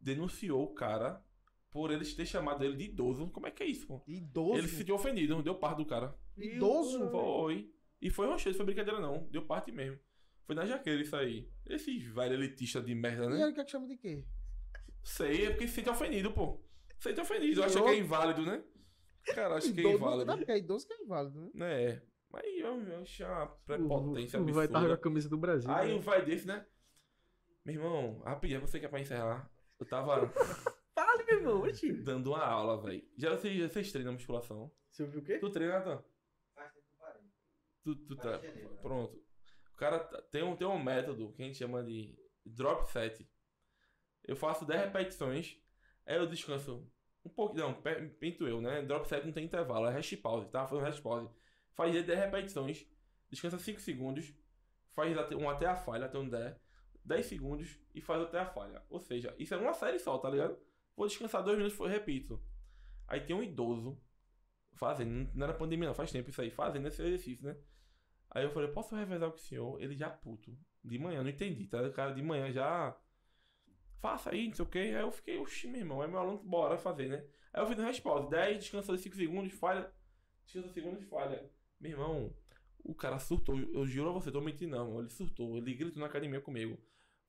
denunciou o cara por eles ter chamado ele de idoso. Como é que é isso, pô? Idoso? Ele se sentiu ofendido, deu parte do cara. Idoso? Foi. E foi rochedo, foi brincadeira não. Deu parte mesmo. Foi na jaqueira isso aí. Esses velhos elitistas de merda, E né? ele quer que chama de quê? Sei, é porque se sente ofendido, pô. Se sente ofendido. Acha que é inválido, né? Cara, acho que é inválido. Não, porque é idoso que é inválido, né? É. Mas eu, eu acho uma prepotência O vai estar com a absurda. camisa do Brasil. Aí né? um vai desse, né? Meu irmão, rapidinho, você que é pra encerrar. Eu tava Fale, meu irmão. Oxi. dando uma aula, velho. Já vocês, vocês treinam musculação? Você ouviu o quê? Tu treina, Natan? Faz tempo que eu parei. Tu, tu tá. Janeiro. Pronto. O cara tá- tem um, tem um método que a gente chama de drop set. Eu faço 10 repetições, aí eu descanso um pouco. Não, pinto eu, né? Drop set não tem intervalo, é rest pause, tá? Fazendo rest pause. Faz 10 repetições, descansa 5 segundos, faz um até a falha, até um 10, 10 segundos e faz até a falha. Ou seja, isso é uma série só, tá ligado? Vou descansar 2 minutos e repito. Aí tem um idoso fazendo, não era pandemia não, faz tempo isso aí, fazendo esse exercício, né? Aí eu falei, posso revezar com o senhor? Ele já puto. De manhã, não entendi, tá? O cara de manhã já. Faça aí, não sei o que. Aí eu fiquei, oxi, meu irmão, é meu aluno, bora fazer, né? Aí eu fiz uma resposta: 10, descansou 5 segundos, falha. Descansa segundos, falha. Meu irmão, o cara surtou. Eu juro a você, tô mentindo não. Ele surtou. Ele gritou na academia comigo: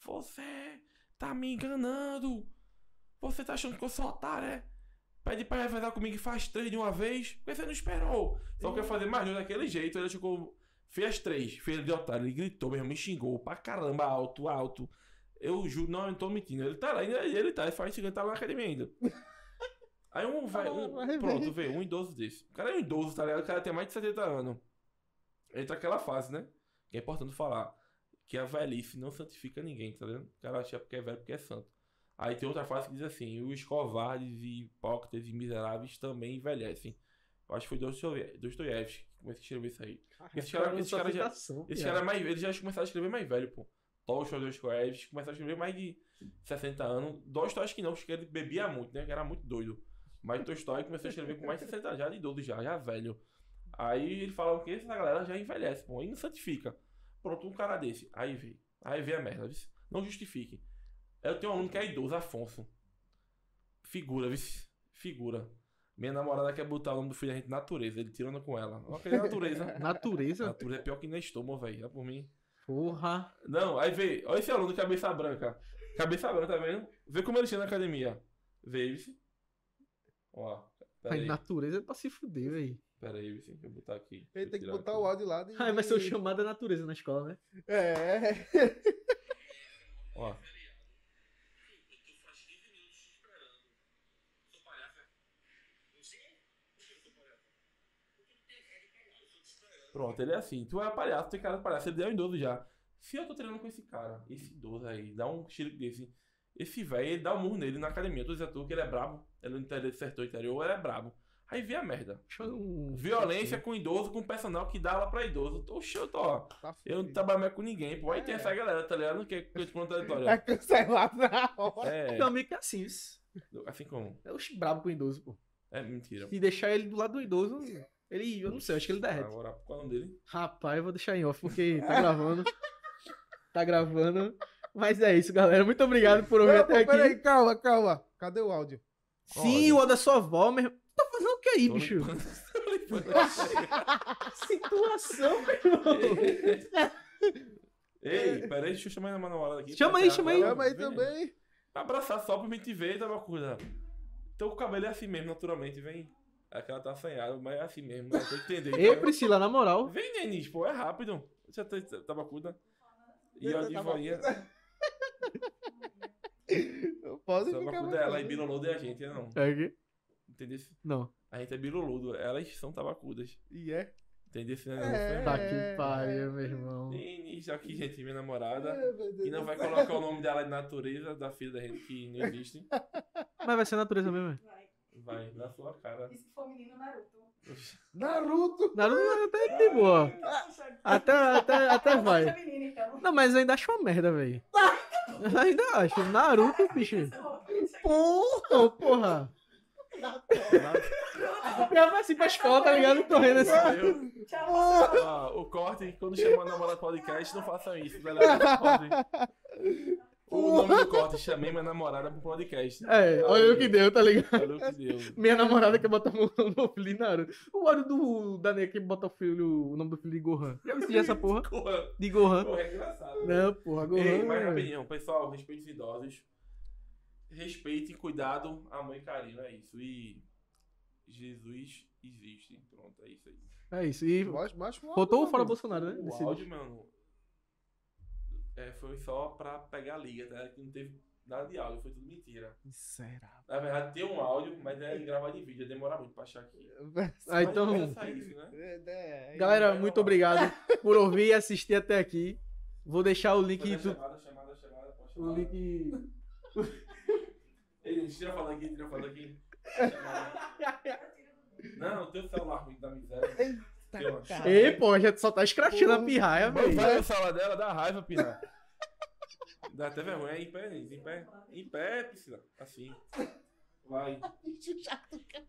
Você tá me enganando. Você tá achando que eu sou otário, é? Pede pra revezar comigo e faz três de uma vez. Porque você não esperou. Só quer fazer mais dois daquele jeito. Ele ficou. Fez três. Fez de otário. Ele gritou mesmo, me xingou pra caramba, alto, alto. Eu juro, não, eu não tô mentindo. Ele tá lá, ainda ele tá, ele faz seguinte, tá lá na academia ainda. Aí um vai. Um, vai ver. pronto, vê, um idoso desse. O cara é um idoso, tá ligado? O cara tem mais de 70 anos. Ele tá naquela fase, né? Que é importante falar. Que a velhice não santifica ninguém, tá ligado? O cara acha que é velho porque é santo. Aí tem outra frase que diz assim: os covardes e hipócritas e miseráveis também envelhecem. Eu acho que foi Dostoiévski que começou a escrever isso aí. Esse cara, esse cara já, esse cara é mais, ele já começou a escrever mais velho, pô. Tolstói, Dostoiévski começou a escrever mais de 60 anos. Tolstói acho que não, acho que ele bebia muito, né? Que era muito doido. Mas Tolstói começou a escrever com mais de 60 anos, já de idoso já, já velho. Aí ele fala que essa galera já envelhece, pô, e não santifica. Pronto, um cara desse. Aí vem. Aí vem a merda, viu? Não justifique. Eu tenho um aluno que é idoso, Afonso. Figura, viu? Figura. Minha namorada quer botar o nome do filho da gente natureza, ele tirando com ela. Natureza. Natureza? natureza é pior que Nestor, velho. É por mim. Porra. Não, aí vê. Olha esse aluno, cabeça branca. Cabeça branca, tá vendo? Vê como ele chega na academia. Vê. Ó. Aí. natureza é pra se fuder, velho. Pera aí, vice. Deixa eu botar aqui. Ele tem que botar aqui. o áudio lá de... Ai, vai ser o chamado da natureza na escola, né? É. Ó. Pronto, ele é assim. Tu é palhaço, tem cara de palhaço. Ele é um idoso já. Se eu tô treinando com esse cara, esse idoso aí, dá um xerique desse. Esse velho, ele dá um murro nele na academia. Eu tô dizendo a tu que ele é brabo. Ele não acertou o interior, ele é brabo. Aí vê a merda. Eu. Violência com idoso, com personal que dá aula pra idoso. Oxe, eu tô, ó. Tá Eu não trabalho mais com ninguém, pô. Aí tem É. essa galera, tá ligado? Que é contraditória. É cancelado na hora. É, Meu amigo é assim, isso. assim como. É o brabo com idoso, pô. É mentira. Se deixar ele do lado do idoso, ele, eu não sei, eu acho que ele derrete. Agora, qual é o nome dele? Rapaz, eu vou deixar em off porque tá gravando. tá gravando. Mas é isso, galera. Muito obrigado por ouvir Não, até pô, peraí, aqui. calma, calma. Cadê o áudio? Sim, o da sua avó, meu. Tá fazendo o que aí, Tô bicho? limpando- Situação, meu irmão. Ei, peraí, deixa eu chamar minha namorada aqui. Chama aí, chama aí. Chama aí também. Abraçar só pra gente ver, tá uma coisa. Então o cabelo é assim mesmo, naturalmente, vem. É que ela tá assanhada, mas é assim mesmo, né? tem que entender. Ei, Priscila, na moral. Vem, Denis, pô, é rápido. Você tá tabacuda. E a Tá divoinha. Pode ficar. Tabacuda é ela e biroludo é a gente, é não. É aqui? Entendeu? Não. A gente é biroludo, elas são tabacudas. E é. Entendeu? Né? É. Tá que pariu, meu irmão. Denis, aqui, gente, minha namorada. Que não vai colocar o nome dela de natureza, da filha da gente que não existe. Mas vai ser natureza mesmo. É? Vai. Vai, na sua cara. E se for menino, Naruto? Naruto. Naruto é até de boa. Até, até, até Deixa vai. menino, então. Não, mas eu ainda acho uma merda, velho. Ainda acho. Naruto, bicho. Porra, porra. Eu vou assim pra escola, tá ligado? Correndo assim. Eu, Tchau, ó, o corte, quando chamar a namorada podcast, não façam isso, galera. O nome do corte, chamei minha namorada pro podcast. É, olha o que deu, tá ligado? Olha o que deu. Minha namorada quer botar o nome do filho de Naruto. O olho do Daniel que bota o filho, o nome do filho de Gohan. Já viu essa porra? Porra, De Gohan. porra, é engraçado. Não, porra, Gohan. Ei, mas é- rapidinho, pessoal, respeite os idosos. Respeite, cuidado, amor e carinho, é isso. E Jesus existe. Pronto, é isso aí. É isso. E Mas, mas botou uma- fora Bolsonaro, né? O áudio, mano, é, foi só pra pegar a liga, tá? Que não teve nada de áudio, foi tudo mentira. Miserável. Na verdade, tem um áudio, mas é gravado em vídeo, ia demorar muito pra achar aqui. Ah, então, sair isso, né? É, é, é, galera, muito obrigado por ouvir e assistir até aqui. Vou deixar o link. Chamada, chamada, chamada, pode O link. Ei, tira a foto aqui, tira a foto aqui. Chamada. Não, o teu celular ruim da miséria. Cara. Ei, pô, já só tá escrachando a pirraia, velho. vai celular dela, dá raiva, Pina. Dá até vergonha. É em pé, em pé. Em pé, piscina. Assim. Vai. Bicho chato, cara.